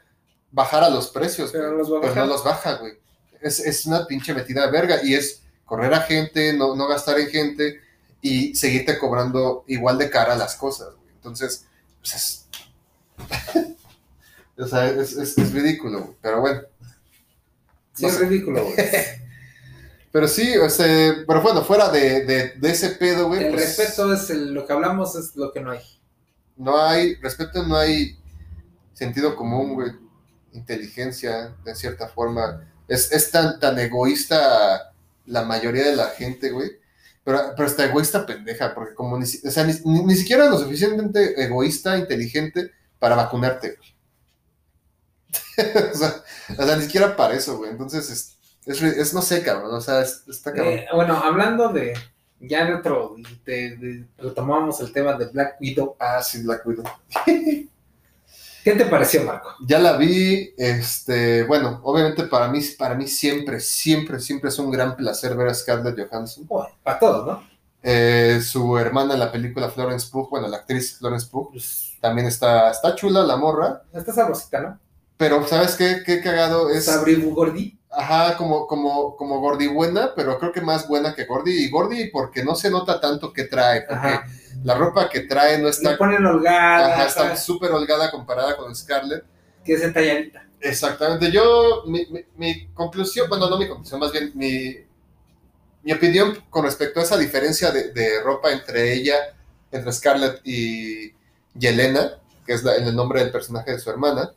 Speaker 3: bajara los precios,
Speaker 2: pero
Speaker 3: güey,
Speaker 2: los
Speaker 3: pero no los baja, güey. Es, es una pinche metida de verga y es correr a gente, no, no gastar en gente y seguirte cobrando igual de cara las cosas, güey. Entonces, pues es... o sea, es, es- es ridículo, güey, pero bueno.
Speaker 2: Sí, es ridículo, güey.
Speaker 3: Pero sí, o sea, pero bueno, fuera de, de, de ese pedo, güey.
Speaker 2: El
Speaker 3: pues,
Speaker 2: respeto es el- lo que hablamos, es lo que no hay.
Speaker 3: No hay respeto, no hay sentido común, güey. inteligencia, de cierta forma. Es, es tan, tan egoísta la mayoría de la gente, güey. Pero, pero está egoísta pendeja, porque como ni, o sea, ni, ni- ni siquiera lo suficientemente egoísta, inteligente para vacunarte, güey. o, sea, o sea, ni siquiera para eso, güey. Entonces, es, es, es no sé, cabrón. O sea, es- está cabrón.
Speaker 2: Eh, bueno, hablando de ya de otro, de- de- retomamos el tema de Black Widow.
Speaker 3: Ah, sí, Black Widow.
Speaker 2: ¿Qué te pareció, Marco?
Speaker 3: Ya la vi, este, bueno, obviamente para mí, para mí siempre, siempre, siempre es un gran placer ver a Scarlett Johansson.
Speaker 2: Bueno, para todos, ¿no?
Speaker 3: Eh, su hermana en la película Florence Pugh, bueno, la actriz Florence Pugh,
Speaker 2: Pues,
Speaker 3: también está, está chula la morra,
Speaker 2: está sabrosita, ¿no?
Speaker 3: pero ¿sabes qué? Qué cagado es,
Speaker 2: Sabri Gordy.
Speaker 3: Ajá, como, como, como Gordy buena, pero creo que más buena que Gordy, y Gordy porque no se nota tanto que trae, porque
Speaker 2: Ajá.
Speaker 3: la ropa que trae no
Speaker 2: Le
Speaker 3: está,
Speaker 2: ponen holgada,
Speaker 3: ajá, está súper holgada comparada con Scarlett.
Speaker 2: que es entalladita.
Speaker 3: Exactamente. Yo, mi, mi- mi conclusión, bueno, no mi conclusión, más bien mi, mi opinión con respecto a esa diferencia de, de ropa entre ella, entre Scarlett y Yelena, que es la- el nombre del personaje de su hermana.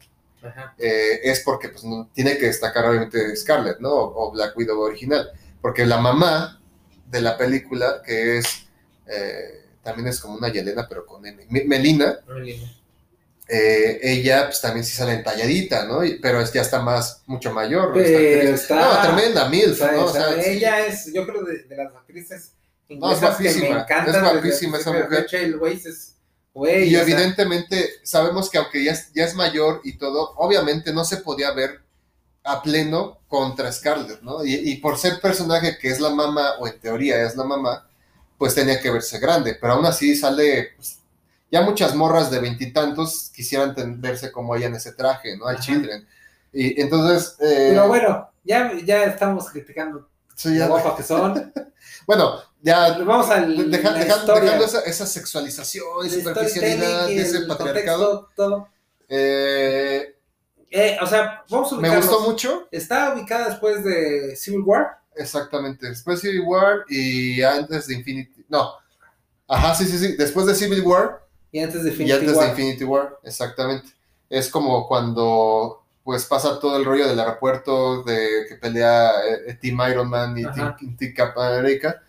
Speaker 3: Eh, es porque pues, no- tiene que destacar obviamente Scarlett, ¿no? O, o Black Widow original. Porque la mamá de la película, que es, eh, también es como una Yelena, pero con N, Me- Melina, eh, ella pues también sí sale entalladita, ¿no? Y- pero es, ya está más, mucho mayor. ¿no?
Speaker 2: Pero
Speaker 3: Esta actriz.
Speaker 2: está-
Speaker 3: No, tremenda, mil,
Speaker 2: O sea,
Speaker 3: ¿no?
Speaker 2: o sea,
Speaker 3: O sea, sí.
Speaker 2: ella es, yo creo, de, de las actrices
Speaker 3: No, es
Speaker 2: inglesas que me
Speaker 3: guapísima,
Speaker 2: encantan.
Speaker 3: es guapísima esa mujer.
Speaker 2: Rachel Weisz es, güey,
Speaker 3: Y
Speaker 2: o sea,
Speaker 3: evidentemente sabemos que aunque ya es, ya es mayor y todo, obviamente no se podía ver a pleno contra Scarlett, ¿no? Y, y por ser personaje que es la mamá, o en teoría es la mamá, pues tenía que verse grande, pero aún así sale, pues, ya muchas morras de veintitantos quisieran verse como ella en ese traje, ¿no? Al
Speaker 2: Ajá.
Speaker 3: Children. Y entonces... eh,
Speaker 2: Pero bueno, ya, ya estamos criticando
Speaker 3: sí,
Speaker 2: lo
Speaker 3: ya-
Speaker 2: guapas que son.
Speaker 3: bueno, ya
Speaker 2: Vamos al
Speaker 3: deja- dejando esa, esa sexualización y superficialidad
Speaker 2: y
Speaker 3: de ese patriarcado,
Speaker 2: contexto, todo.
Speaker 3: eh,
Speaker 2: Eh, o sea, vamos a
Speaker 3: me gustó mucho.
Speaker 2: Está ubicada después de Civil War.
Speaker 3: Exactamente, después de Civil War y antes de Infinity. No, ajá, sí, sí, sí. Después de Civil War
Speaker 2: Y antes de
Speaker 3: y
Speaker 2: Infinity
Speaker 3: antes
Speaker 2: War.
Speaker 3: de Infinity War, exactamente. Es como cuando pues pasa todo el rollo del aeropuerto de que pelea eh, Team Iron Man y
Speaker 2: Ajá.
Speaker 3: Team, Team Captain America.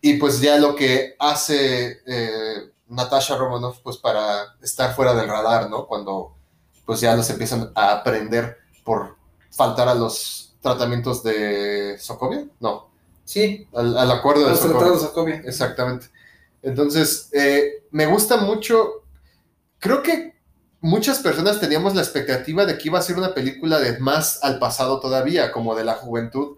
Speaker 3: Y pues ya lo que hace eh, Natasha Romanoff pues para estar fuera del radar, ¿no? Cuando pues ya los empiezan a aprender por faltar a los tratamientos de Sokovia, no,
Speaker 2: Sí,
Speaker 3: al, al acuerdo de
Speaker 2: los
Speaker 3: Sokovia.
Speaker 2: tratados de Sokovia.
Speaker 3: Exactamente. Entonces, eh, me gusta mucho. Creo que muchas personas teníamos la expectativa de que iba a ser una película de más al pasado todavía, como de la juventud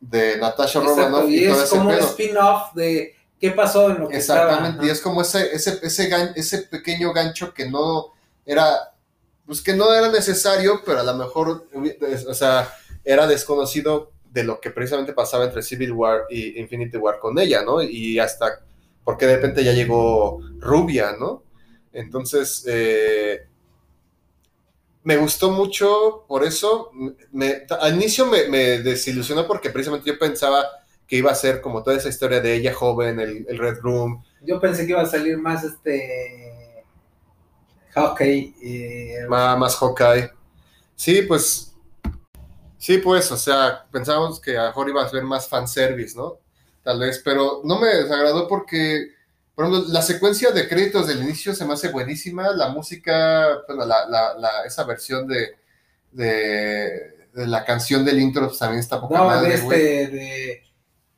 Speaker 3: de Natasha Romanoff
Speaker 2: y
Speaker 3: y, todo
Speaker 2: es
Speaker 3: ese
Speaker 2: como un spin-off de qué pasó en lo que
Speaker 3: Exactamente, y
Speaker 2: estaba.
Speaker 3: es como ese, ese, ese, gan- ese pequeño gancho que no era, pues que no era necesario, pero a lo mejor, o sea, era desconocido de lo que precisamente pasaba entre Civil War y Infinity War con ella, ¿no? Y hasta, porque de repente ya llegó Rubia, ¿no? Entonces, eh, me gustó mucho por eso. Me- al inicio me, me desilusionó porque precisamente yo pensaba que iba a ser como toda esa historia de ella joven, el, el Red Room.
Speaker 2: Yo pensé que iba a salir más este Hawkeye eh,
Speaker 3: Más, más Hawkeye. Sí, pues. Sí, pues, o sea, pensábamos que a lo mejor iba a ser más fanservice, ¿no? Tal vez, pero no me desagradó porque, por ejemplo, la secuencia de créditos del inicio se me hace buenísima. La música, bueno, la, la, la- esa versión de, de, de la canción del intro pues, también está poca
Speaker 2: no,
Speaker 3: madre,
Speaker 2: de este de,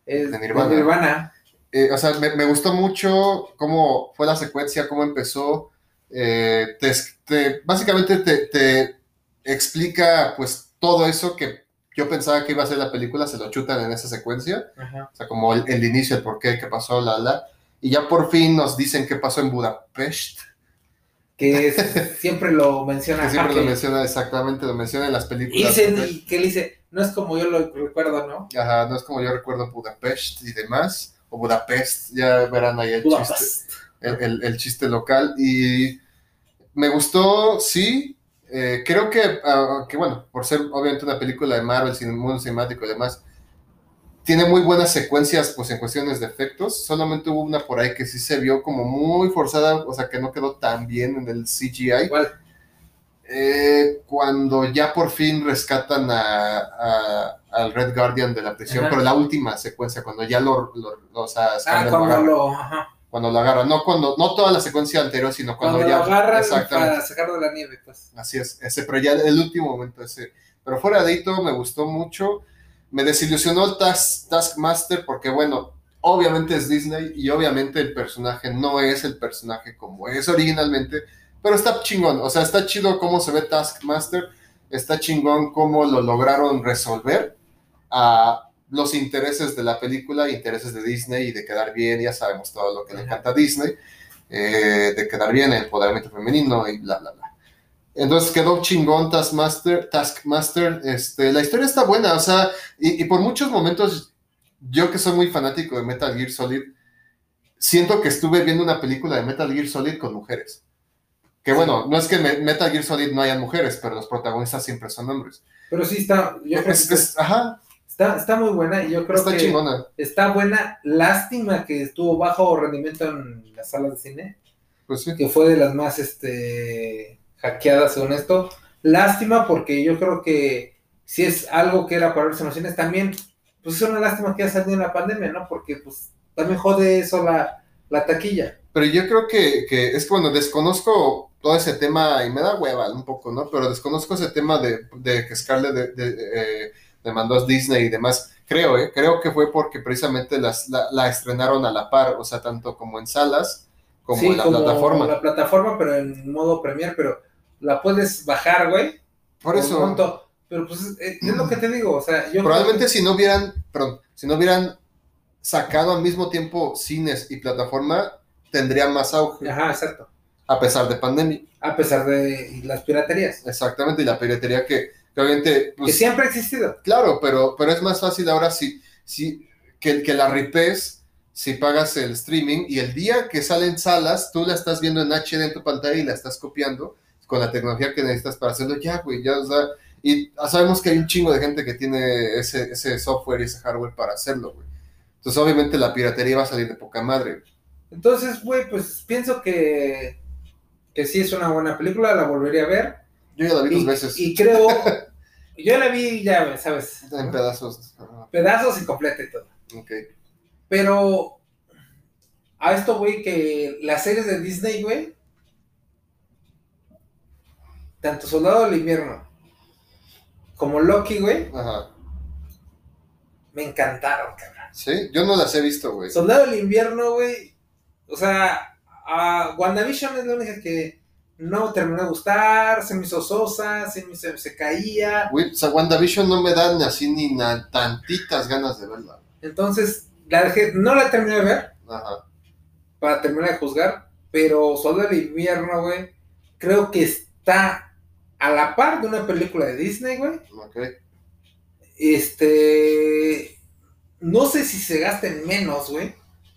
Speaker 2: es-
Speaker 3: De Nirvana.
Speaker 2: Nirvana.
Speaker 3: Eh, o sea, me, me gustó mucho cómo fue la secuencia, cómo empezó. Eh, te, te- básicamente te, te explica pues todo eso que yo pensaba que iba a ser la película, se lo chutan en esa secuencia.
Speaker 2: Ajá.
Speaker 3: O sea, como el, el inicio, el por qué, qué pasó, la, la. Y ya por fin nos dicen qué pasó en Budapest.
Speaker 2: Que es- siempre lo menciona
Speaker 3: Que siempre lo menciona exactamente, lo menciona en las películas.
Speaker 2: y que le dice, no es como yo lo recuerdo, ¿no?
Speaker 3: Ajá, no es como yo recuerdo Budapest y demás. O Budapest, ya verán ahí el chiste. El, el- el chiste local y me gustó, sí. eh, creo que, ah, que, bueno, por ser obviamente una película de Marvel, sin mundo cinemático y demás, tiene muy buenas secuencias, pues en cuestiones de efectos. Solamente hubo una por ahí que sí se vio como muy forzada, o sea, que no quedó tan bien en el CGI.
Speaker 2: Igual.
Speaker 3: Eh, cuando ya por fin rescatan a, a- al Red Guardian de la prisión,
Speaker 2: Ajá.
Speaker 3: pero la última secuencia, cuando ya lo, lo- lo- o sea,
Speaker 2: Ah,
Speaker 3: Skyler lo
Speaker 2: cuando
Speaker 3: agarra,
Speaker 2: lo, ajá,
Speaker 3: cuando lo agarran, no cuando, no toda la secuencia anterior, sino cuando,
Speaker 2: cuando
Speaker 3: ya
Speaker 2: lo agarran para sacarlo de la nieve, pues.
Speaker 3: Así es, ese, pero ya el último momento ese. Pero fuera de ahí todo me gustó mucho. Me desilusionó el Task, Taskmaster porque, bueno, obviamente es Disney y obviamente el personaje no es el personaje como es originalmente, pero está chingón. O sea, está chido cómo se ve Taskmaster, está chingón cómo lo lograron resolver a los intereses de la película, intereses de Disney y de quedar bien, ya sabemos todo lo que le encanta a Disney, eh, de quedar bien, el empoderamiento femenino y bla, bla, bla. Entonces quedó chingón Taskmaster, Taskmaster, este, la historia está buena, o sea, y, y por muchos momentos, yo que soy muy fanático de Metal Gear Solid, siento que estuve viendo una película de Metal Gear Solid con mujeres. Que bueno, no es que en Me- Metal Gear Solid no hayan mujeres, pero los protagonistas siempre son hombres.
Speaker 2: Pero sí está, yo creo
Speaker 3: Es-
Speaker 2: que
Speaker 3: es- ajá,
Speaker 2: está, está muy buena y yo creo
Speaker 3: está
Speaker 2: que
Speaker 3: chingona.
Speaker 2: está buena. Lástima que estuvo bajo rendimiento en las salas de cine,
Speaker 3: Pues sí.
Speaker 2: que fue de las más este, hackeadas según esto. Lástima porque yo creo que si es algo que era para los cines, también, pues es una lástima que haya salido en la pandemia, ¿no? Porque pues también jode eso la, la taquilla.
Speaker 3: Pero yo creo que, que es bueno, desconozco todo ese tema y me da hueva un poco, ¿no? Pero desconozco ese tema de, de que Scarlett de, de- eh, demandó a Disney y demás. Creo, ¿eh? Creo que fue porque precisamente las, la, la estrenaron a la par, o sea, tanto como en salas como
Speaker 2: Sí,
Speaker 3: en la plataforma.
Speaker 2: La plataforma, pero en modo Premiere, pero la puedes bajar, güey.
Speaker 3: Por eso.
Speaker 2: Pero pues es, es lo que te digo, o sea, yo
Speaker 3: probablemente si no hubieran, perdón, si no hubieran sacado al mismo tiempo cines y plataforma, tendría más auge,
Speaker 2: Ajá, exacto.
Speaker 3: a pesar de pandemia.
Speaker 2: A pesar de las piraterías.
Speaker 3: Exactamente, y la piratería que, que obviamente...
Speaker 2: que
Speaker 3: pues,
Speaker 2: siempre ha existido.
Speaker 3: Claro, pero, pero es más fácil ahora si, si, que, que la ripes si pagas el streaming y el día que sale en salas, tú la estás viendo en HD en tu pantalla y la estás copiando con la tecnología que necesitas para hacerlo. Ya, güey, ya, o sea, y sabemos que hay un chingo de gente que tiene ese, ese software y ese hardware para hacerlo, güey. Entonces, obviamente, la piratería va a salir de poca madre.
Speaker 2: Entonces, güey, pues pienso que, que sí es una buena película, la volvería a ver.
Speaker 3: Yo ya la vi dos veces
Speaker 2: y creo, yo la vi ya, ¿sabes?
Speaker 3: en pedazos.
Speaker 2: Pedazos y completa y todo.
Speaker 3: ok.
Speaker 2: Pero a esto, güey, que las series de Disney, güey, tanto Soldado del Invierno como Loki, güey,
Speaker 3: Ajá.
Speaker 2: me encantaron, cabrón.
Speaker 3: Sí, yo no las he visto, güey.
Speaker 2: Soldado del Invierno, güey, o sea, a WandaVision es la única que no terminó de gustar, se me hizo sosa, se me hizo- se caía.
Speaker 3: Güey, o sea, WandaVision no me dan así ni na- tantitas ganas de verla.
Speaker 2: Entonces, la dejé, no la terminé de ver
Speaker 3: Ajá.
Speaker 2: para terminar de juzgar, pero Soldado del Invierno, güey, creo que está a la par de una película de Disney, güey.
Speaker 3: Ok.
Speaker 2: Este, no sé si se gasten menos, güey.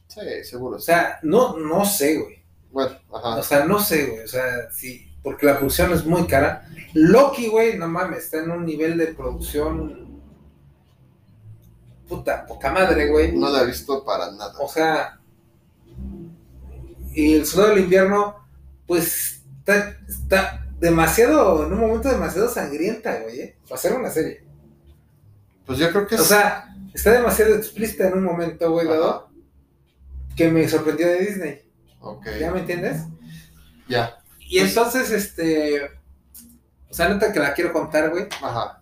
Speaker 3: Sí, seguro.
Speaker 2: O sea, no, no sé, güey.
Speaker 3: bueno, ajá.
Speaker 2: O sea, no sé, güey. O sea, sí, porque la producción es muy cara. Loki, güey, no mames, está en un nivel de producción. Puta, poca madre, güey.
Speaker 3: No la he visto para nada.
Speaker 2: O sea, y el soldado del invierno, pues está, está demasiado, en un momento demasiado sangrienta, güey, ¿eh? para hacer una serie.
Speaker 3: Pues yo creo que es.
Speaker 2: O sea, está demasiado explícita en un momento, güey, dado, que me sorprendió de Disney.
Speaker 3: Ok.
Speaker 2: ¿Ya me entiendes?
Speaker 3: Ya.
Speaker 2: Y entonces, este, o sea, neta que la quiero contar, güey,
Speaker 3: Ajá.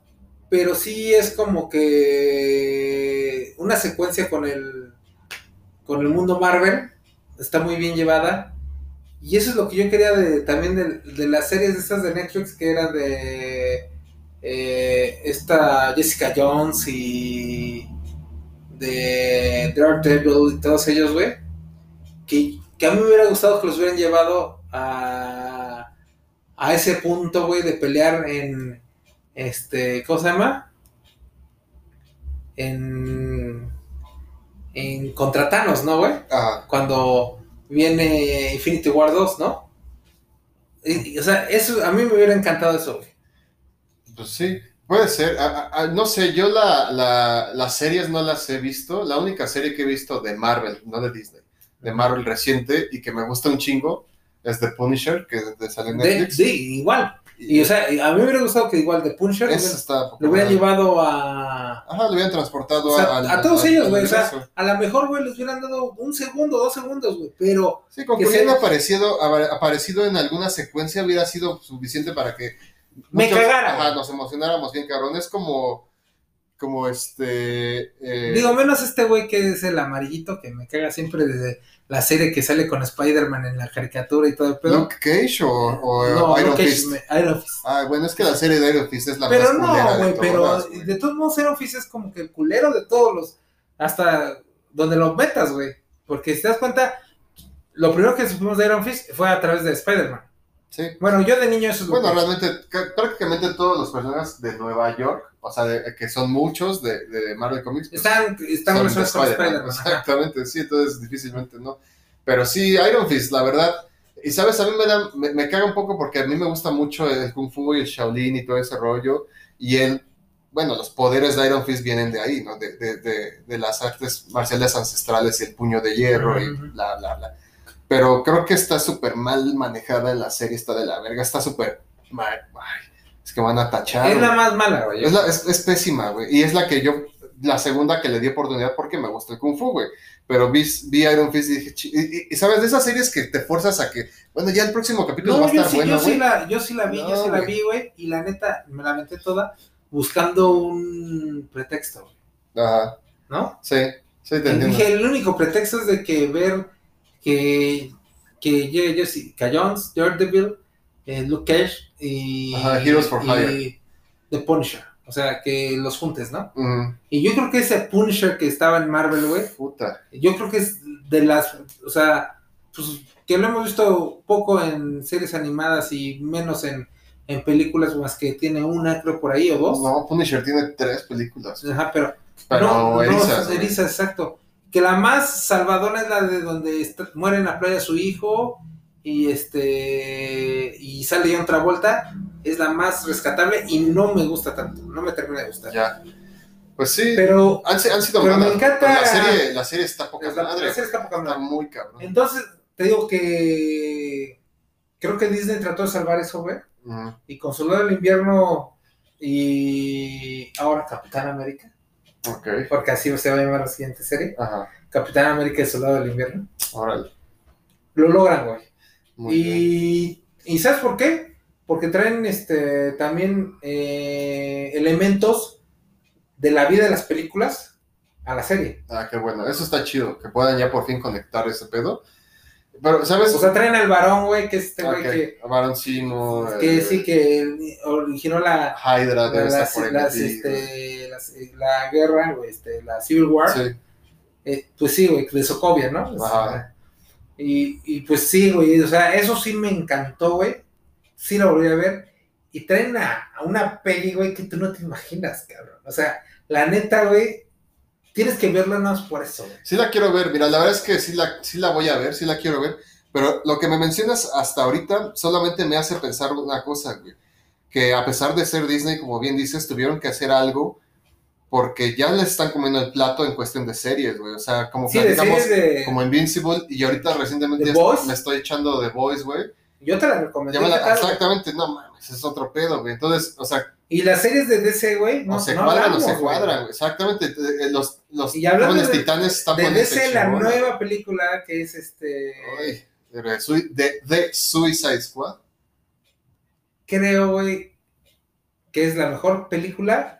Speaker 2: pero sí es como que una secuencia con el, con el mundo Marvel, está muy bien llevada. Y eso es lo que yo quería de, también de, de las series de estas de Netflix, que eran de eh, esta Jessica Jones y de Daredevil y todos ellos, güey. Que, que a mí me hubiera gustado que los hubieran llevado a, a ese punto, güey, de pelear en, este, ¿cómo se llama? En, en contra Thanos, ¿no, güey?
Speaker 3: Ajá.
Speaker 2: cuando viene Infinity War 2, ¿no? Y- y, o sea, eso a mí me hubiera encantado eso, güey.
Speaker 3: Pues sí. Puede ser. A- a- a- no sé, yo la, la- las series no las he visto. La única serie que he visto de Marvel, no de Disney, de Marvel reciente y que me gusta un chingo es The Punisher, que de- sale en
Speaker 2: De,
Speaker 3: Netflix.
Speaker 2: de- igual, Y, o sea, a mí me hubiera gustado que igual de Punisher lo hubieran llevado a.
Speaker 3: Ajá, lo habían transportado
Speaker 2: o sea,
Speaker 3: al-
Speaker 2: a todos
Speaker 3: al-
Speaker 2: ellos, güey. O sea, a lo mejor, güey, les hubieran dado un segundo, dos segundos, güey. Pero
Speaker 3: Sí, con
Speaker 2: que
Speaker 3: que hubieran aparecido, apa- aparecido en alguna secuencia hubiera sido suficiente para que
Speaker 2: Me cagara,
Speaker 3: ajá, nos emocionáramos bien, cabrón. Es como, como este... eh,
Speaker 2: Digo, menos este güey que es el amarillito que me caga siempre desde la serie que sale con Spider-Man en la caricatura y todo el pedo.
Speaker 3: Luke Cage o, o
Speaker 2: no,
Speaker 3: Iron
Speaker 2: Luke Cage,
Speaker 3: Fist.
Speaker 2: me- Iron Fist.
Speaker 3: Ah, bueno, es que la serie de Iron Fist es la
Speaker 2: Pero
Speaker 3: más
Speaker 2: no, güey, pero de todos modos Iron Fist es como que el culero de todos los, hasta donde lo metas, güey. Porque si te das cuenta, lo primero que supimos de Iron Fist fue a través de Spider-Man.
Speaker 3: Sí.
Speaker 2: Bueno, yo de niño eso es
Speaker 3: Bueno, realmente, ca- prácticamente todos los personajes de Nueva York, o sea, de- que son muchos de, de Marvel Comics, pues,
Speaker 2: están, están relacionados con
Speaker 3: Spider-Man. Exactamente, sí, entonces difícilmente no. Pero sí, Iron Fist, la verdad. Y sabes, a mí me, da, me, me caga un poco porque a mí me gusta mucho el Kung Fu y el Shaolin y todo ese rollo. Y él, bueno, los poderes de Iron Fist vienen de ahí, ¿no? De, de, de, de las artes marciales ancestrales y el puño de hierro y bla, bla, bla. Pero creo que está súper mal manejada en la serie, está de la verga, está súper mal. Ay, que van a tachar.
Speaker 2: Es la más mala, güey.
Speaker 3: Es, la- es- es pésima, güey. Y es la que yo, la segunda que le di oportunidad porque me gusta el Kung Fu, güey. Pero vi, vi Iron Fist y dije, y, y- y sabes, de esas series que te fuerzas a que, bueno, ya el próximo capítulo va
Speaker 2: No,
Speaker 3: a
Speaker 2: yo
Speaker 3: estar
Speaker 2: sí,
Speaker 3: bueno,
Speaker 2: yo, sí la, yo sí la vi, yo
Speaker 3: No,
Speaker 2: sí la vi, güey. Y la neta, me la aventé toda buscando un pretexto, güey,
Speaker 3: Ajá,
Speaker 2: ¿no?
Speaker 3: sí, sí, te
Speaker 2: Y
Speaker 3: entiendo.
Speaker 2: dije, el único pretexto es de que ver que, que J- Jessica Jones, Daredevil, eh, Luke Cage y,
Speaker 3: Ajá, Heroes for
Speaker 2: y. The Punisher. O sea, que los juntes, ¿no? Y yo creo que ese Punisher que estaba en Marvel, güey, yo creo que es de las, o sea, pues que lo hemos visto poco en series animadas y menos en, en películas, más que tiene una, creo, por ahí o dos.
Speaker 3: No, Punisher tiene tres películas.
Speaker 2: Ajá, pero
Speaker 3: Pero
Speaker 2: no, no,
Speaker 3: erizas,
Speaker 2: eriza, exacto. Que la más salvadora es la de donde está- muere en la playa su hijo y este y sale ya otra vuelta. Es la más rescatable y no me gusta tanto. No me termina de gustar.
Speaker 3: Ya. Pues sí,
Speaker 2: Pero
Speaker 3: han, si- han sido
Speaker 2: pero me encanta-
Speaker 3: La serie, la serie está poca
Speaker 2: la,
Speaker 3: madre.
Speaker 2: la serie está poca
Speaker 3: Está
Speaker 2: madre.
Speaker 3: muy cabrón.
Speaker 2: Entonces, te digo que creo que Disney trató de salvar eso, güey. Y con Soldado del Invierno y ahora Capitán América, porque así se va a llamar la siguiente serie,
Speaker 3: Ajá.
Speaker 2: Capitán América y Soldado del Invierno.
Speaker 3: Órale.
Speaker 2: Lo logran, güey.
Speaker 3: Muy bien.
Speaker 2: Y, ¿sabes por qué? Porque traen este también eh, elementos de la vida de las películas a la serie.
Speaker 3: Ah, qué bueno. Eso está chido, que puedan ya por fin conectar ese pedo. Pero, ¿sabes?
Speaker 2: O sea, traen al varón, güey, que es este güey
Speaker 3: Ok,
Speaker 2: que,
Speaker 3: eh,
Speaker 2: sí que originó la,
Speaker 3: Hydra debe estar
Speaker 2: las-
Speaker 3: por
Speaker 2: este, eh, la guerra, güey, este, la Civil War.
Speaker 3: Sí,
Speaker 2: Eh, pues sí, güey, de Sokovia, ¿no?
Speaker 3: Ajá.
Speaker 2: Y, y pues sí, güey, o sea, eso sí me encantó, güey. Sí la volví a ver. Y traen a, una peli, güey, que tú no te imaginas, cabrón. O sea, la neta, güey, tienes que verla nada más por eso, güey.
Speaker 3: sí la quiero ver. Mira, la verdad es que sí la, sí la voy a ver, sí la quiero ver. Pero lo que me mencionas hasta ahorita solamente me hace pensar una cosa, güey. Que a pesar de ser Disney, como bien dices, tuvieron que hacer algo porque ya les están comiendo el plato en cuestión de series, güey. O sea, como
Speaker 2: Sí, series de...
Speaker 3: como Invincible, y ahorita recientemente
Speaker 2: ¿The
Speaker 3: me estoy echando The Boys, güey.
Speaker 2: Yo te la recomendé.
Speaker 3: Exactamente, no mames, es otro pedo, güey. Entonces, o sea,
Speaker 2: Y las series de DC, güey, no,
Speaker 3: o se
Speaker 2: no
Speaker 3: cuadran
Speaker 2: hablamos,
Speaker 3: o se cuadran, güey. Exactamente, eh, eh, los, los
Speaker 2: Y
Speaker 3: jóvenes
Speaker 2: de-
Speaker 3: titanes están
Speaker 2: De DC, la nueva película que es este...
Speaker 3: Ay, de, de Suicide Squad.
Speaker 2: creo, güey, que es la mejor película.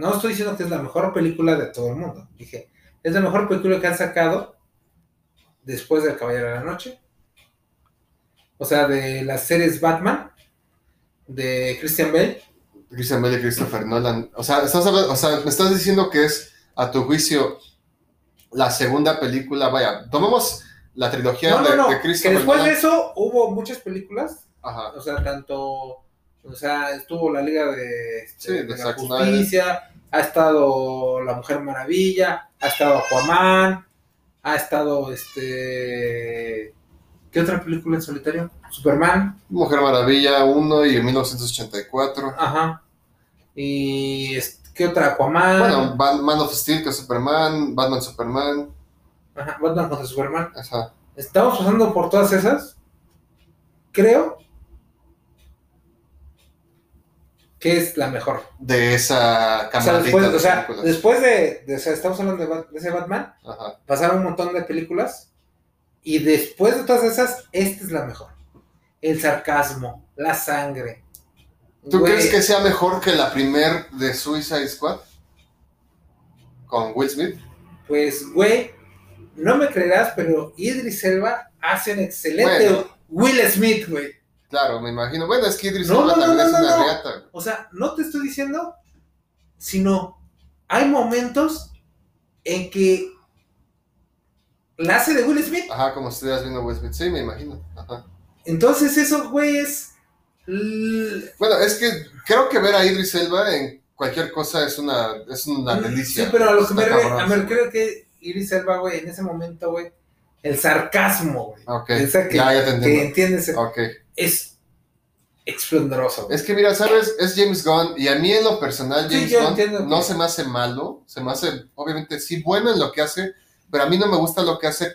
Speaker 2: No estoy diciendo que es la mejor película de todo el mundo. Dije, es la mejor película que han sacado después del Caballero de la Noche. O sea, de las series Batman, de Christian Bale.
Speaker 3: Christian Bale y Christopher Nolan. O sea, estás hablando- o sea, me estás diciendo que es, a tu juicio, la segunda película. Vaya, tomamos la trilogía
Speaker 2: No,
Speaker 3: de,
Speaker 2: no, no.
Speaker 3: de
Speaker 2: Que
Speaker 3: Christopher
Speaker 2: después de
Speaker 3: Nolan.
Speaker 2: eso hubo muchas películas.
Speaker 3: Ajá.
Speaker 2: O sea, tanto. O sea, estuvo la Liga de, este,
Speaker 3: Sí, de
Speaker 2: de la Justicia, ha estado La Mujer Maravilla, ha estado Aquaman, ha estado este. ¿Qué otra película en solitario? Superman,
Speaker 3: Mujer Maravilla 1 y en 1984.
Speaker 2: ajá. Y ¿qué otra? Aquaman,
Speaker 3: Bueno, Ba- Man of Steel, que es Superman, Batman Superman.
Speaker 2: ajá, Batman contra Superman.
Speaker 3: Ajá.
Speaker 2: Estamos pasando por todas esas. Creo ¿qué es la mejor?
Speaker 3: de esa
Speaker 2: O sea,
Speaker 3: camarita
Speaker 2: después,
Speaker 3: de
Speaker 2: o sea, después de, de- o sea, estamos hablando de, ese Batman,
Speaker 3: Ajá.
Speaker 2: pasaron un montón de películas y después de todas esas, esta es la mejor. El sarcasmo, la sangre.
Speaker 3: ¿Tú
Speaker 2: Güey,
Speaker 3: crees que sea mejor que la primer de Suicide Squad? Con Will Smith.
Speaker 2: Pues, güey, no me creerás, pero Idris Elba hace un excelente
Speaker 3: Bueno.
Speaker 2: Will Smith, güey.
Speaker 3: Claro, me imagino. Bueno, es que Idris
Speaker 2: No,
Speaker 3: también
Speaker 2: no,
Speaker 3: es una reata.
Speaker 2: O sea, no te estoy diciendo, sino hay momentos en que la hace de Will Smith.
Speaker 3: Ajá, como si estuvieras viendo Will Smith. Sí, me imagino. Ajá.
Speaker 2: Entonces, eso, güey, es.
Speaker 3: Bueno, es que creo que ver a Idris Elba en cualquier cosa es una, es una delicia.
Speaker 2: Sí, pero a lo que me refiero, creo que Iris Elba, güey, en ese momento, güey, el sarcasmo, güey.
Speaker 3: Ok,
Speaker 2: esa que,
Speaker 3: ya, ya te
Speaker 2: que
Speaker 3: entiendo.
Speaker 2: entiendes,
Speaker 3: Ok.
Speaker 2: Es esplendoroso.
Speaker 3: Es que mira, sabes, es James Gunn y a mí en lo personal James Gunn
Speaker 2: entiendo
Speaker 3: no se me hace malo, se me hace obviamente sí bueno en lo que hace, pero a mí no me gusta lo que hace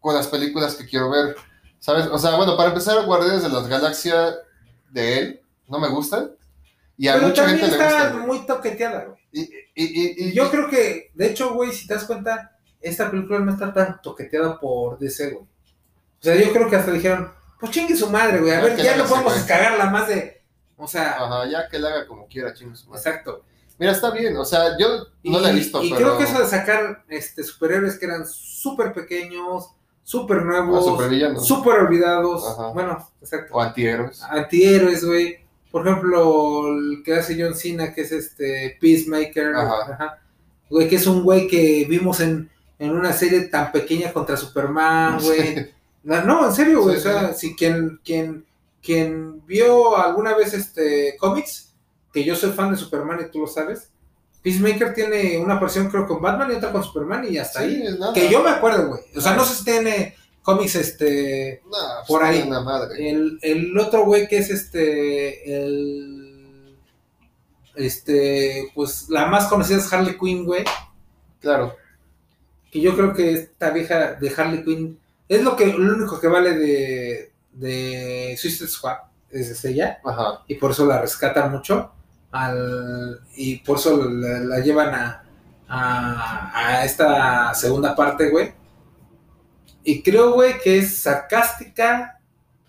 Speaker 3: con las películas que quiero ver, ¿sabes? O sea, bueno, para empezar, Guardianes de las Galaxias de él no me gustan y a
Speaker 2: Pero
Speaker 3: mucha gente le gusta.
Speaker 2: muy toqueteada, güey.
Speaker 3: Y, y, y, y-
Speaker 2: Y yo creo que, de hecho, güey, si te das cuenta, esta película no está tan toqueteada por DC, güey. O sea, yo creo que hasta dijeron, pues chingue su madre, güey. A
Speaker 3: Ya
Speaker 2: ver, ya
Speaker 3: la
Speaker 2: no podemos cagarla más de. O sea,
Speaker 3: Ajá, ya que le haga como quiera, chingos.
Speaker 2: exacto.
Speaker 3: Mira, está bien, o sea, yo no la he visto,
Speaker 2: y
Speaker 3: pero...
Speaker 2: creo que eso de sacar este, superhéroes que eran súper pequeños, súper nuevos, súper olvidados.
Speaker 3: Ajá.
Speaker 2: Bueno, exacto.
Speaker 3: O antihéroes.
Speaker 2: Antihéroes, güey. Por ejemplo, el que hace John Cena, que es este Peacemaker.
Speaker 3: Ajá.
Speaker 2: Ajá. Güey, que es un güey que vimos en, en una serie tan pequeña contra Superman, güey. No, no, en serio, güey.
Speaker 3: Sí,
Speaker 2: o sea, si quien, quien, quien vio alguna vez este cómics, que yo soy fan de Superman y tú lo sabes, Peacemaker tiene una versión creo con Batman y otra con Superman y hasta ahí.
Speaker 3: Sí, es nada.
Speaker 2: Que yo me acuerdo, güey. O sea, no sé si tiene cómics este
Speaker 3: Nah,
Speaker 2: por
Speaker 3: pues,
Speaker 2: ahí.
Speaker 3: Una madre.
Speaker 2: el, el otro güey que es este. El. Este. Pues la más conocida es Harley Quinn, güey.
Speaker 3: Claro.
Speaker 2: Que yo creo que esta vieja de Harley Quinn es lo que lo único que vale de. De Suicide Squad. Es ella.
Speaker 3: Ajá.
Speaker 2: Y por eso la rescatan mucho. Al, y por eso la, la llevan a, a. a esta segunda parte, güey. Y creo, güey, que es sarcástica,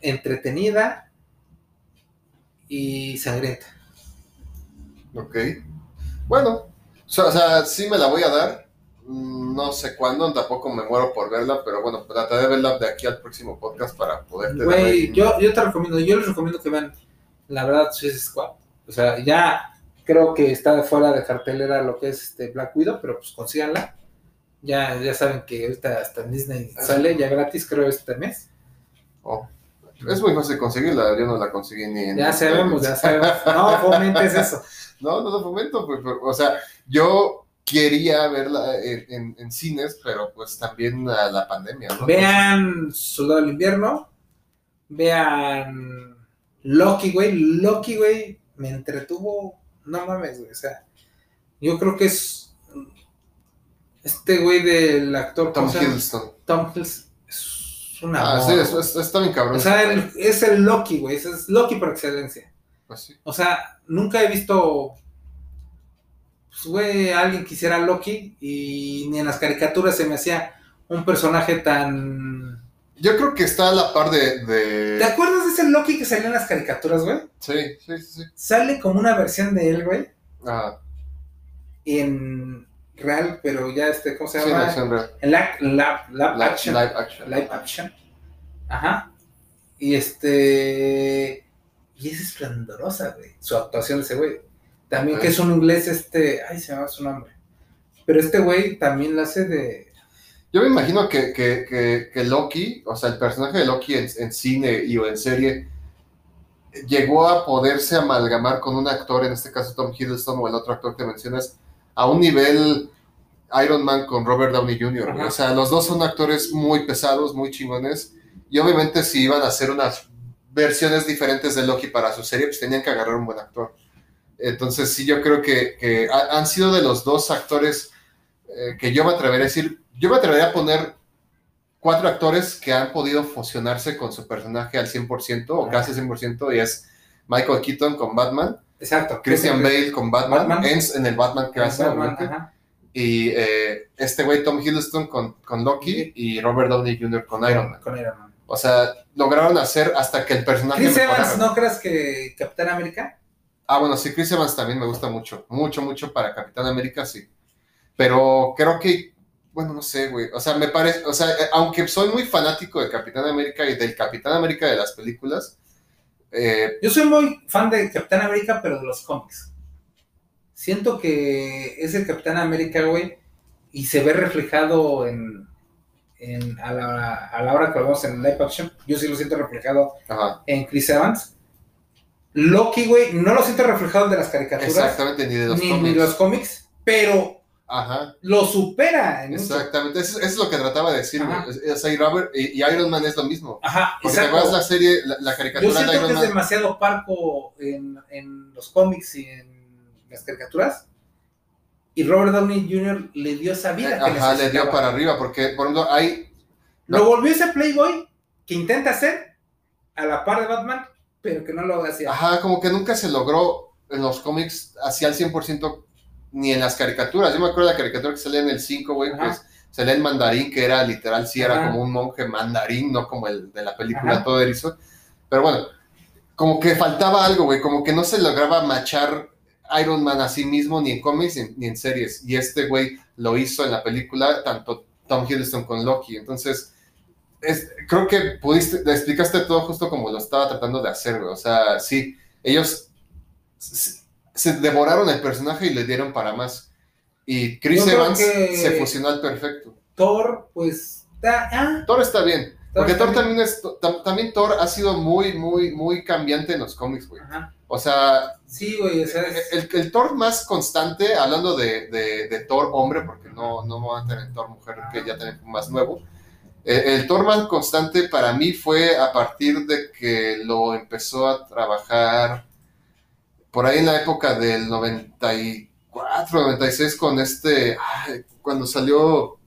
Speaker 2: entretenida y sangrienta.
Speaker 3: Ok. Bueno, o sea, o sea, sí me la voy a dar. Mm, No sé cuándo, tampoco me muero por verla, pero bueno, trataré de verla de aquí al próximo podcast para poderte
Speaker 2: Güey, yo, yo te recomiendo, yo les recomiendo que vean la verdad Suicide Squad. O sea, ya creo que está fuera de cartelera lo que es este Black Widow, pero pues consíganla. Ya, ya saben que ahorita hasta en Disney sale ya gratis, creo, este mes.
Speaker 3: Oh, Es muy fácil conseguirla, yo no la conseguí ni en...
Speaker 2: Ya sabemos, ya sabemos. No fomentes eso.
Speaker 3: No, no lo fomento, pues, pero, o sea, yo quería verla en, en- en cines, pero pues también a la pandemia, ¿no?
Speaker 2: Vean Soldado del Invierno. Vean Loki, güey. Loki, güey, me entretuvo. No mames, güey. O sea, yo creo que es. Este güey del actor
Speaker 3: Tom. Hiddleston.
Speaker 2: Tom Hiddleston. Es un
Speaker 3: Ah, sí, es, es- está bien cabrón.
Speaker 2: O sea, el- es el Loki, güey. Es Loki por excelencia.
Speaker 3: Pues sí.
Speaker 2: O sea, nunca he visto. Pues, güey, alguien que hiciera Loki. Y ni en las caricaturas se me hacía un personaje tan.
Speaker 3: Yo creo que está a la par de...
Speaker 2: ¿Te
Speaker 3: de...
Speaker 2: acuerdas de ese Loki que salía en las caricaturas, güey?
Speaker 3: Sí, sí, sí. sí.
Speaker 2: Sale como una versión de él, güey.
Speaker 3: Ah,
Speaker 2: En real, pero ya este, ¿cómo se
Speaker 3: sí, en
Speaker 2: llama?
Speaker 3: acción real.
Speaker 2: En la, action.
Speaker 3: live action.
Speaker 2: Live action. Ajá. Y este. Y es esplendorosa, güey. Su actuación de ese güey. También
Speaker 3: Ok.
Speaker 2: que es un inglés, este. Ay, se me va su nombre. Pero este güey también la hace de.
Speaker 3: Yo me imagino que, que, que, que Loki, o sea, el personaje de Loki en, en cine y o en serie, llegó a poderse amalgamar con un actor, en este caso Tom Hiddleston o el otro actor que mencionas, a un nivel Iron Man con Robert Downey Jr.
Speaker 2: Ajá.
Speaker 3: O sea, los dos son actores muy pesados, muy chingones, y obviamente si iban a hacer unas versiones diferentes de Loki para su serie, pues tenían que agarrar un buen actor. Entonces sí, yo creo que, que ha- han sido de los dos actores eh, que yo me atrevería a decir, yo me atrevería a poner cuatro actores que han podido fusionarse con su personaje al 100% o
Speaker 2: Ajá.
Speaker 3: casi 100% y es Michael Keaton con Batman,
Speaker 2: Exacto.
Speaker 3: Christian Bale con Batman,
Speaker 2: Batman.
Speaker 3: En el Batman que hace, y eh, este güey Tom Hiddleston con, con Loki y Robert Downey Jr. con Iron Man.
Speaker 2: Con Iron Man.
Speaker 3: O sea, lograron hacer hasta que el personaje
Speaker 2: Chris. Evans, ¿no crees que Capitán América?
Speaker 3: Ah, bueno, sí, Chris Evans también me gusta mucho, mucho, mucho para Capitán América, sí. Pero creo que, bueno, no sé, güey. O sea, me parece, o sea, eh, aunque soy muy fanático de Capitán América y del Capitán América de las películas, eh,
Speaker 2: Yo soy muy fan de Capitán América, pero de los cómics. Siento que es el Capitán América, güey, y se ve reflejado en, en- a, la, a la hora que lo vemos en live action. Yo sí lo siento reflejado
Speaker 3: ajá,
Speaker 2: en Chris Evans. Loki, güey, no lo siento reflejado en de las caricaturas,
Speaker 3: exactamente, ni de los
Speaker 2: ni, ni
Speaker 3: cómics.
Speaker 2: los cómics, pero
Speaker 3: Ajá,
Speaker 2: lo supera en
Speaker 3: exactamente. Eso, eso es lo que trataba de decir, güey. Robert y, y Iron Man es lo mismo.
Speaker 2: Ajá,
Speaker 3: Porque te
Speaker 2: exacto.
Speaker 3: acuerdas la serie, la, la
Speaker 2: Yo
Speaker 3: caricatura de
Speaker 2: siento que
Speaker 3: Iron
Speaker 2: es
Speaker 3: Man.
Speaker 2: demasiado parco en, en los cómics y en las caricaturas. Y Robert Downey Jr. le dio esa vida. que
Speaker 3: Ajá, le dio para arriba, porque, por ejemplo, hay
Speaker 2: Lo volvió ese Playboy que intenta hacer a la par de Batman, pero que no lo hacía.
Speaker 3: Ajá, como que nunca se logró en los cómics así al 100% ni en las caricaturas. Yo me acuerdo de la caricatura que salía en el 5, güey, pues salía el mandarín, que era literal, sí era
Speaker 2: Ajá.
Speaker 3: como un monje mandarín, no como el de la película
Speaker 2: Ajá.
Speaker 3: todo erizo. Pero bueno, como que faltaba algo, güey, como que no se lograba machar Iron Man a sí mismo ni en cómics ni, ni en series. Y este güey lo hizo en la película, tanto Tom Hiddleston con Loki. Entonces, es- creo que pudiste, le explicaste todo justo como lo estaba tratando de hacer, güey. O sea, sí, ellos se, se devoraron el personaje y le dieron para más. Y Chris
Speaker 2: Yo
Speaker 3: Evans se fusionó al perfecto.
Speaker 2: Thor, pues. da- ah,
Speaker 3: Thor está bien. Porque
Speaker 2: está
Speaker 3: Thor
Speaker 2: bien.
Speaker 3: también es, tam- también Thor ha sido muy, muy, muy cambiante en los cómics, güey.
Speaker 2: Ajá.
Speaker 3: O sea,
Speaker 2: Sí, güey, o sea, es-
Speaker 3: el, el Thor más constante, hablando de, de- de Thor hombre, porque no, no van a tener Thor mujer, que ya tienen más nuevo. Eh, el Thor más constante para mí fue a partir de que lo empezó a trabajar por ahí en la época del 94, 96 con este, ay, cuando salió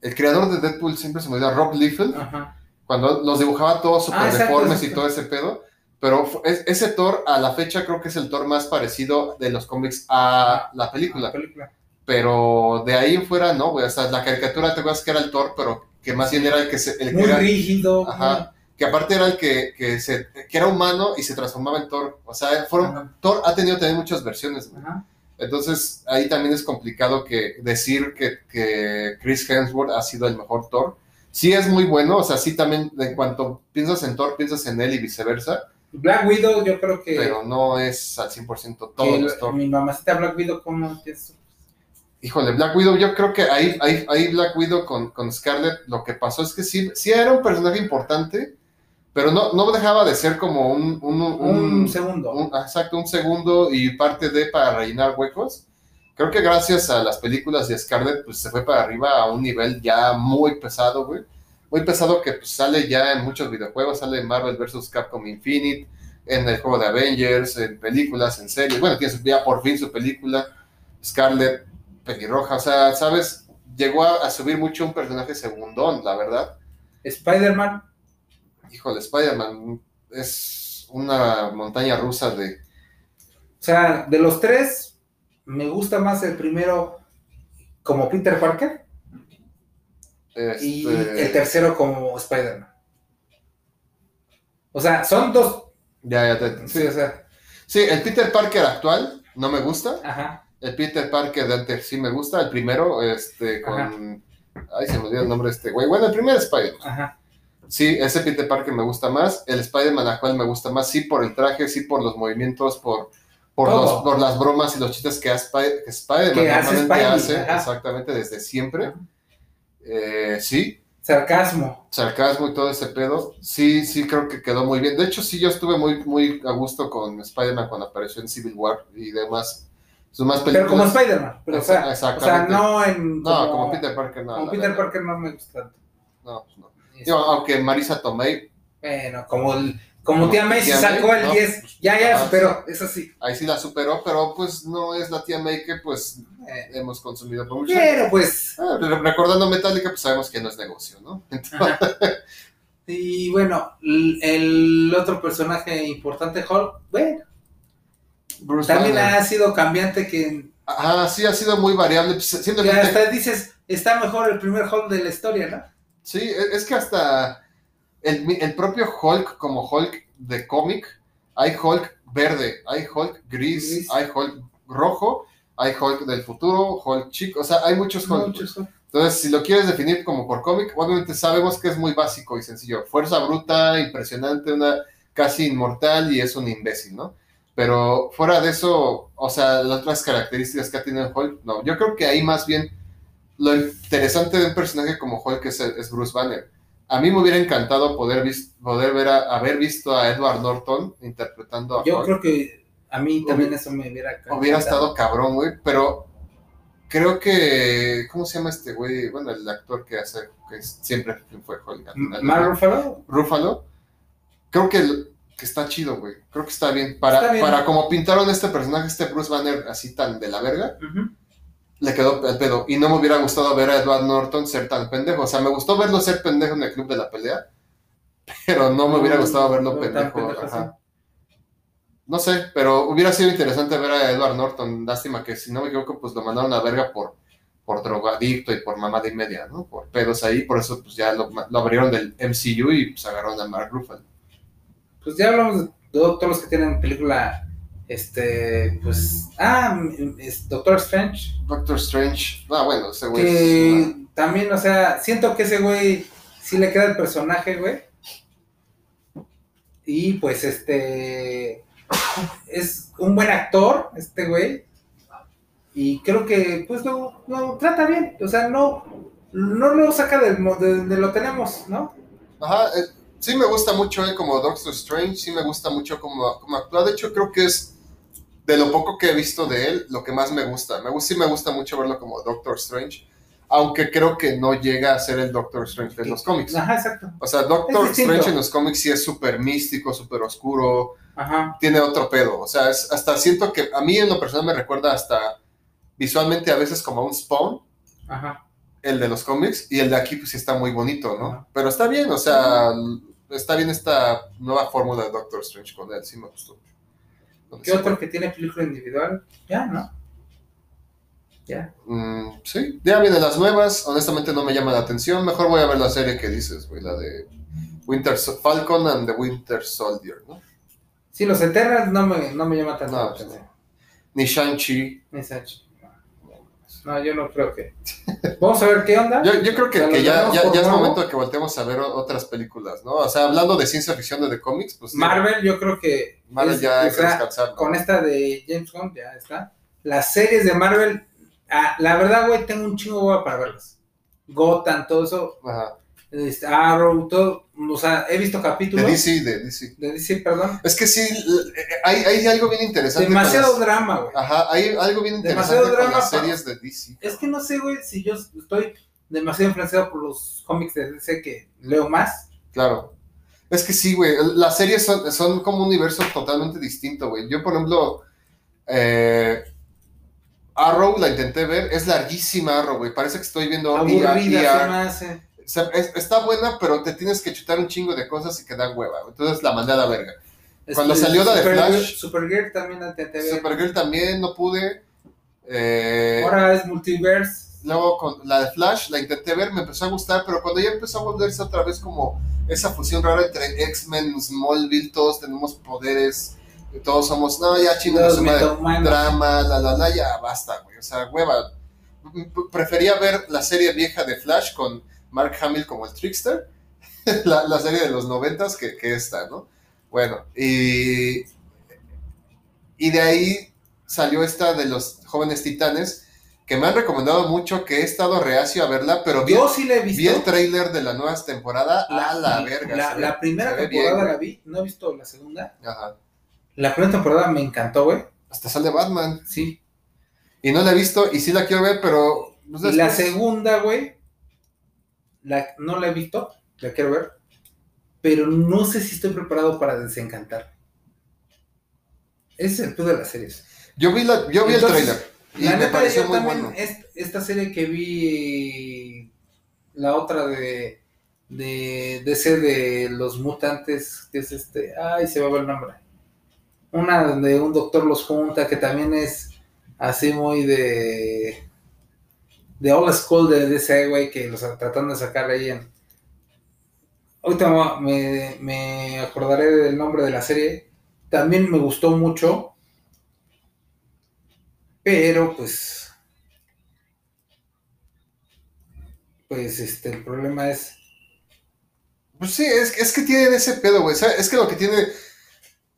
Speaker 3: el creador de Deadpool, siempre se me olvida, Rob Liefeld
Speaker 2: Ajá.
Speaker 3: cuando los dibujaba todos super
Speaker 2: Ah, exacto,
Speaker 3: deformes y todo ese pedo. Pero es- ese Thor, a la fecha, creo que es el Thor más parecido de los cómics a la película.
Speaker 2: La película.
Speaker 3: Pero de ahí en fuera, no, güey. O sea, la caricatura te acuerdas que era el Thor, pero que más bien era el que se. El que,
Speaker 2: Muy
Speaker 3: era-
Speaker 2: rígido.
Speaker 3: Ajá. que aparte era el que, que, se, que era humano y se transformaba en Thor. O sea, fueron,
Speaker 2: Ajá.
Speaker 3: Thor ha tenido también muchas versiones, güey.
Speaker 2: Ajá.
Speaker 3: Entonces, ahí también es complicado que decir que, que Chris Hemsworth ha sido el mejor Thor. Sí es muy bueno, o sea, sí también, en cuanto piensas en Thor, piensas en él y viceversa,
Speaker 2: Black Widow, yo creo que.
Speaker 3: pero no es al 100%
Speaker 2: que
Speaker 3: todos los
Speaker 2: la-
Speaker 3: Thor.
Speaker 2: mi mamacita Black Widow, ¿cómo piensas?
Speaker 3: Híjole, Black Widow, yo creo que ahí, ahí, ahí Black Widow con, con Scarlett, lo que pasó es que sí, sí era un personaje importante, pero no, no dejaba de ser como un... un, un-
Speaker 2: Un segundo.
Speaker 3: un- exacto, un segundo y parte de para rellenar huecos. Creo que gracias a las películas de Scarlett, pues se fue para arriba a un nivel ya muy pesado, güey. Muy pesado que pues, sale ya en muchos videojuegos, sale en Marvel vs. Capcom Infinite, en el juego de Avengers, en películas, en series. Bueno, tiene su- ya por fin su película, Scarlett, pelirroja, o sea, ¿sabes? Llegó a, a subir mucho un personaje segundón, la verdad.
Speaker 2: Spider-Man.
Speaker 3: Híjole, Spider-Man es una montaña rusa de...
Speaker 2: O sea, de los tres, me gusta más el primero como Peter Parker y
Speaker 3: este,
Speaker 2: el tercero como Spider-Man. O sea, son dos.
Speaker 3: Ya, ya te...
Speaker 2: Sí, o sea,
Speaker 3: Sí, el Peter Parker actual no me gusta.
Speaker 2: ajá.
Speaker 3: El Peter Parker de antes sí me gusta. El primero, este, con. Ay, se me olvidó el nombre de este güey. Bueno, el primer Spider-Man.
Speaker 2: Ajá.
Speaker 3: Sí, ese Peter Parker me gusta más. El Spider-Man actual me gusta más. Sí, por el traje, sí, por los movimientos, por, por, los- por las bromas y los chistes que, Spider-Man
Speaker 2: Que hace Spidey,
Speaker 3: hace. Exactamente, desde siempre. Eh, sí,
Speaker 2: Sarcasmo.
Speaker 3: sarcasmo y todo ese pedo. Sí, sí, creo que quedó muy bien. De hecho, sí, yo estuve muy, muy a gusto con Spider-Man cuando apareció en Civil War y demás. Más
Speaker 2: Pero como. Spider-Man. Pero, o, sea, o sea,
Speaker 3: Exactamente.
Speaker 2: no en.
Speaker 3: No, como Peter Parker, no.
Speaker 2: Como Peter
Speaker 3: verdad.
Speaker 2: Parker no me gusta tanto.
Speaker 3: No, pues no. Digo, aunque Marisa Tomei,
Speaker 2: Bueno, como, el, como
Speaker 3: Como
Speaker 2: tía May se sacó
Speaker 3: May,
Speaker 2: el
Speaker 3: ¿no?
Speaker 2: 10. Ya, ya,
Speaker 3: Ajá,
Speaker 2: superó. Eso sí.
Speaker 3: ahí sí la superó, pero pues no es la tía May que pues
Speaker 2: Eh,
Speaker 3: hemos consumido por mucho.
Speaker 2: Pero pues.
Speaker 3: Ah, re- recordando Metallica, pues sabemos que no es negocio, ¿no? Entonces,
Speaker 2: Y bueno, el otro personaje importante, Hulk, bueno,
Speaker 3: Bruce
Speaker 2: también
Speaker 3: Banner.
Speaker 2: ha sido cambiante que
Speaker 3: Ajá, sí, ha sido muy variable. pues,
Speaker 2: que
Speaker 3: que
Speaker 2: hasta dices, está mejor el primer Hulk de la historia, ¿no?
Speaker 3: Sí, e- es que hasta el, el propio Hulk como Hulk de cómic, hay Hulk verde, hay Hulk gris,
Speaker 2: Gris.
Speaker 3: hay Hulk rojo, hay Hulk del futuro, Hulk chico, o sea, hay muchos Hulk.
Speaker 2: Muchos Hulk.
Speaker 3: Entonces, si lo quieres definir como por cómic, obviamente sabemos que es muy básico y sencillo. Fuerza bruta, impresionante, una casi inmortal y es un imbécil, ¿no? Pero fuera de eso, o sea, las otras características que ha tenido Hulk, no. Yo creo que ahí más bien lo interesante de un personaje como Hulk es, es Bruce Banner. A mí me hubiera encantado poder, poder ver a- haber visto a Edward Norton interpretando a
Speaker 2: Yo
Speaker 3: Hulk.
Speaker 2: creo que a mí también eso me hubiera
Speaker 3: Hubiera
Speaker 2: encantado.
Speaker 3: estado cabrón, güey, pero creo que. ¿Cómo se llama este güey? Bueno, el actor que hace. que siempre fue Hulk.
Speaker 2: Mark. Ruffalo,
Speaker 3: Ruffalo. Creo que, que está chido, güey. Creo que está bien. Para,
Speaker 2: Está bien.
Speaker 3: para como pintaron este personaje, este Bruce Banner así tan de la verga, le quedó el pedo. Y no me hubiera gustado ver a Edward Norton ser tan pendejo. O sea, me gustó verlo ser pendejo en el club de la pelea, pero no me hubiera gustado verlo
Speaker 2: no
Speaker 3: pendejo.
Speaker 2: pendejo,
Speaker 3: ajá. No sé, pero hubiera sido interesante ver a Edward Norton. Lástima que, si no me equivoco, pues lo mandaron a verga por, por drogadicto y por mamada y media, ¿no? Por pedos ahí. Por eso, pues ya lo, lo abrieron del MCU y pues agarraron a Mark Ruffalo.
Speaker 2: Pues ya hablamos de todos los que tienen película, este, pues, ah, es Doctor Strange,
Speaker 3: Doctor Strange. Ah, bueno, ese güey es
Speaker 2: que también, o sea, siento que ese güey sí le queda el personaje, güey. Y pues este es un buen actor, este güey. Y creo que pues lo, lo trata bien. O sea, no, no lo saca del de donde lo tenemos, ¿no?
Speaker 3: Ajá, eh, sí me gusta mucho él como Doctor Strange, sí me gusta mucho como, como actúa. De hecho, creo que es de lo poco que he visto de él, lo que más me gusta. Me, sí me gusta mucho verlo como Doctor Strange, aunque creo que no llega a ser el Doctor Strange de los cómics.
Speaker 2: Ajá, exacto.
Speaker 3: O sea, Doctor. Strange en los cómics sí es súper místico, súper oscuro,
Speaker 2: Ajá.
Speaker 3: tiene otro pedo. O sea, es, hasta siento que a mí en lo personal me recuerda hasta visualmente a veces como a un Spawn,
Speaker 2: Ajá.
Speaker 3: el de los cómics, y el de aquí pues sí está muy bonito, ¿no?
Speaker 2: Ajá.
Speaker 3: Pero está bien, o sea, está bien esta nueva fórmula de Doctor Strange con él, sí me gustó.
Speaker 2: ¿Qué otro que tiene película individual? Ya, ¿no? Ya.
Speaker 3: Mm, sí, ya vienen las nuevas, honestamente no me llama la atención, mejor voy a ver la serie que dices, güey, la de Winter Falcon and the Winter Soldier, ¿no?
Speaker 2: Sí, los Eternals no me, no me llama tanto
Speaker 3: No,
Speaker 2: la
Speaker 3: pues
Speaker 2: atención.
Speaker 3: Ni Shang-Chi.
Speaker 2: Ni Sancho. No, yo no creo que. Vamos a ver qué onda.
Speaker 3: Yo, yo creo que, que ya, ya, es momento de que volteemos a ver otras películas, ¿no? O sea, hablando de ciencia ficción o de cómics, pues...
Speaker 2: Marvel, yo creo que.
Speaker 3: Marvel
Speaker 2: es-
Speaker 3: ya hay
Speaker 2: o
Speaker 3: que
Speaker 2: sea,
Speaker 3: descansar. ¿no?
Speaker 2: con esta de James Gunn, ya está. Las series de Marvel, ah, la verdad, güey, tengo un chingo de hueva para verlas. Gotham, todo eso,
Speaker 3: Ajá.
Speaker 2: Este, Arrow, todo. O sea, he visto
Speaker 3: De
Speaker 2: capítulos.
Speaker 3: DC, de DC.
Speaker 2: De DC, perdón.
Speaker 3: Es que sí, hay, hay algo bien interesante. con
Speaker 2: Demasiado
Speaker 3: las-
Speaker 2: drama, güey.
Speaker 3: Ajá, hay algo bien interesante
Speaker 2: Demasiado
Speaker 3: con
Speaker 2: drama
Speaker 3: las
Speaker 2: para-
Speaker 3: series de DC.
Speaker 2: Es que no sé, güey, si yo estoy demasiado influenciado por los cómics de DC que leo más.
Speaker 3: Claro. Es que sí, güey. Las series son, son como un universo totalmente distinto, güey. Yo, por ejemplo, eh, Arrow la intenté ver. Es larguísima Arrow, güey. Parece que estoy viendo
Speaker 2: Aburrida,
Speaker 3: Está buena, pero te tienes que chutar un chingo de cosas y que dan hueva. Entonces la mandé a la verga. Cuando salió la de Flash-
Speaker 2: Supergirl también intenté ver.
Speaker 3: Supergirl también no pude. Eh,
Speaker 2: Ahora es Multiverse.
Speaker 3: Luego con la de Flash la intenté ver, me empezó a gustar, pero cuando ya empezó a volverse otra vez como esa fusión rara entre X-Men, Smallville, todos tenemos poderes, todos somos, no, ya
Speaker 2: metahumanos.
Speaker 3: drama, la la la, ya basta, güey, o sea, hueva. Prefería ver la serie vieja de Flash con Mark Hamill como el Trickster, la, la serie de los noventas que, que esta, ¿no? Bueno, y, y de ahí salió esta de los jóvenes titanes, que me han recomendado mucho, que he estado reacio a verla, pero vi,
Speaker 2: Yo sí la he visto.
Speaker 3: vi el trailer de la nueva temporada,
Speaker 2: la,
Speaker 3: a la verga.
Speaker 2: La, primera
Speaker 3: bien,
Speaker 2: temporada la vi, no he visto la segunda.
Speaker 3: Ajá.
Speaker 2: La primera temporada me encantó, güey.
Speaker 3: Hasta sale Batman.
Speaker 2: Sí.
Speaker 3: Y no la he visto y sí la quiero ver, pero... pues,
Speaker 2: Y la segunda, güey, la, no la he visto, la quiero ver. Pero no sé si estoy preparado para desencantar. Ese es el plus de las series.
Speaker 3: Yo vi, la, yo vi
Speaker 2: Entonces,
Speaker 3: el trailer y
Speaker 2: la
Speaker 3: me
Speaker 2: neta,
Speaker 3: pareció
Speaker 2: yo
Speaker 3: muy
Speaker 2: también,
Speaker 3: bueno.
Speaker 2: es- esta serie que vi, la otra de, de, de ese de los mutantes, que es este, ay, se me va el nombre. una donde un doctor los junta, que también es así muy de. De old school de DC, güey, que los tratando de sacar ahí en. Ahorita me, me acordaré del nombre de la serie. También me gustó mucho. Pero pues. Pues este, el problema es.
Speaker 3: Pues sí, es, es que tienen ese pedo, güey. Es que lo que tiene.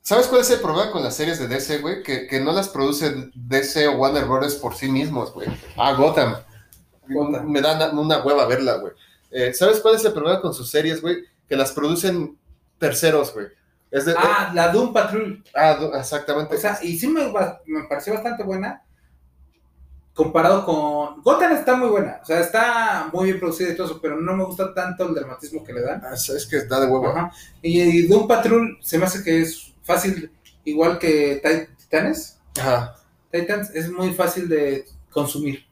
Speaker 3: ¿Sabes cuál es el problema con las series de DC, güey? Que, que no las produce DC o Warner Bros. por sí mismos, güey. Ah, Gotham. Me da una hueva verla, güey. Eh, ¿Sabes cuál es el problema con sus series, güey? Que las producen terceros, güey. Es de,
Speaker 2: Ah, la Doom Patrol.
Speaker 3: ah, exactamente.
Speaker 2: O sea, y sí me, me pareció bastante buena. Comparado con. Gotham está muy buena. O sea, está muy bien producida y todo eso, pero no me gusta tanto el dramatismo que le dan.
Speaker 3: Ah, es que da de huevo.
Speaker 2: Ajá. Y, y Doom Patrol se me hace que es fácil, igual que Ti- Titanes.
Speaker 3: Ajá.
Speaker 2: Titans es muy fácil de consumir.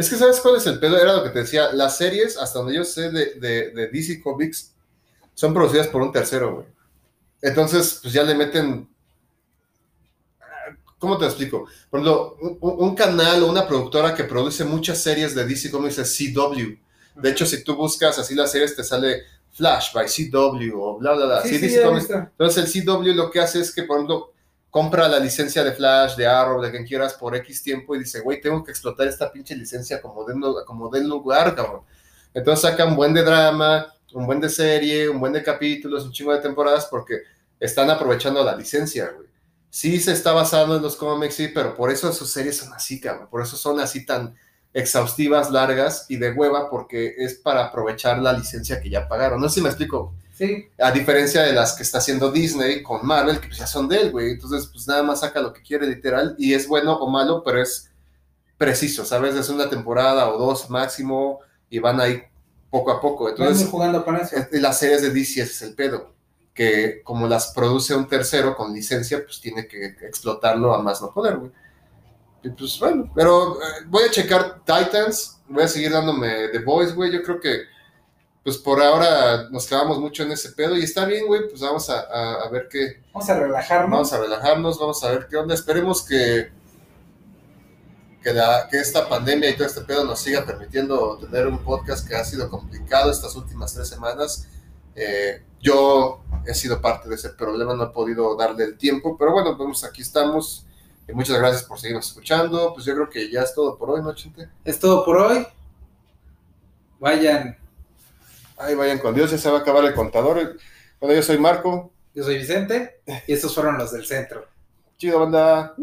Speaker 3: Es que ¿sabes cuál es el pedo? Era lo que te decía. Las series, hasta donde yo sé de, de, de DC Comics, son producidas por un tercero, güey. Entonces, pues ya le meten... ¿Cómo te explico? Por ejemplo, un, un canal o una productora que produce muchas series de DC Comics es CW. De hecho, si tú buscas así las series, te sale Flash by CW o bla, bla, bla.
Speaker 2: Sí,
Speaker 3: Sí, DC Comics. Entonces el CW lo que hace es que, por ejemplo, compra la licencia de Flash, de Arrow, de quien quieras por X tiempo y dice, güey, tengo que explotar esta pinche licencia como den, como den lugar, cabrón. Entonces saca un buen de drama, un buen de serie, un buen de capítulos, un chingo de temporadas porque están aprovechando la licencia, güey. Sí se está basando en los cómics, sí, pero por eso sus series son así, cabrón. Por eso son así tan exhaustivas, largas y de hueva porque es para aprovechar la licencia que ya pagaron. No sé si me explico.
Speaker 2: Sí,
Speaker 3: A diferencia de las que está haciendo Disney con Marvel, que pues ya son de él, güey. Entonces, pues nada más saca lo que quiere, literal. Y es bueno o malo, pero es preciso, ¿sabes? Es una temporada o dos máximo y van ahí poco a poco. Entonces,
Speaker 2: jugando con eso.
Speaker 3: es- las series de DC ese es el pedo. Que como las produce un tercero con licencia, pues tiene que explotarlo a más no poder, güey. Y pues bueno, pero eh, voy a checar Titans, voy a seguir dándome The Boys, güey. Yo creo que, pues por ahora nos clavamos mucho en ese pedo y está bien, güey. Pues vamos a, a- a ver qué,
Speaker 2: Vamos a relajarnos.
Speaker 3: vamos a relajarnos, vamos a ver qué onda. Esperemos que, que, la- que esta pandemia y todo este pedo nos siga permitiendo tener un podcast que ha sido complicado estas últimas tres semanas. Eh, yo he sido parte de ese problema, no he podido darle el tiempo, pero bueno, vamos, aquí estamos. Y muchas gracias por seguirnos escuchando. Pues yo creo que ya es todo por hoy, ¿no, Chente?
Speaker 2: Es todo por hoy. Vayan.
Speaker 3: Ahí vayan con Dios, ya se va a acabar el contador. Bueno, yo soy Marco.
Speaker 2: Yo soy Vicente y estos fueron los del centro.
Speaker 3: Chido, banda.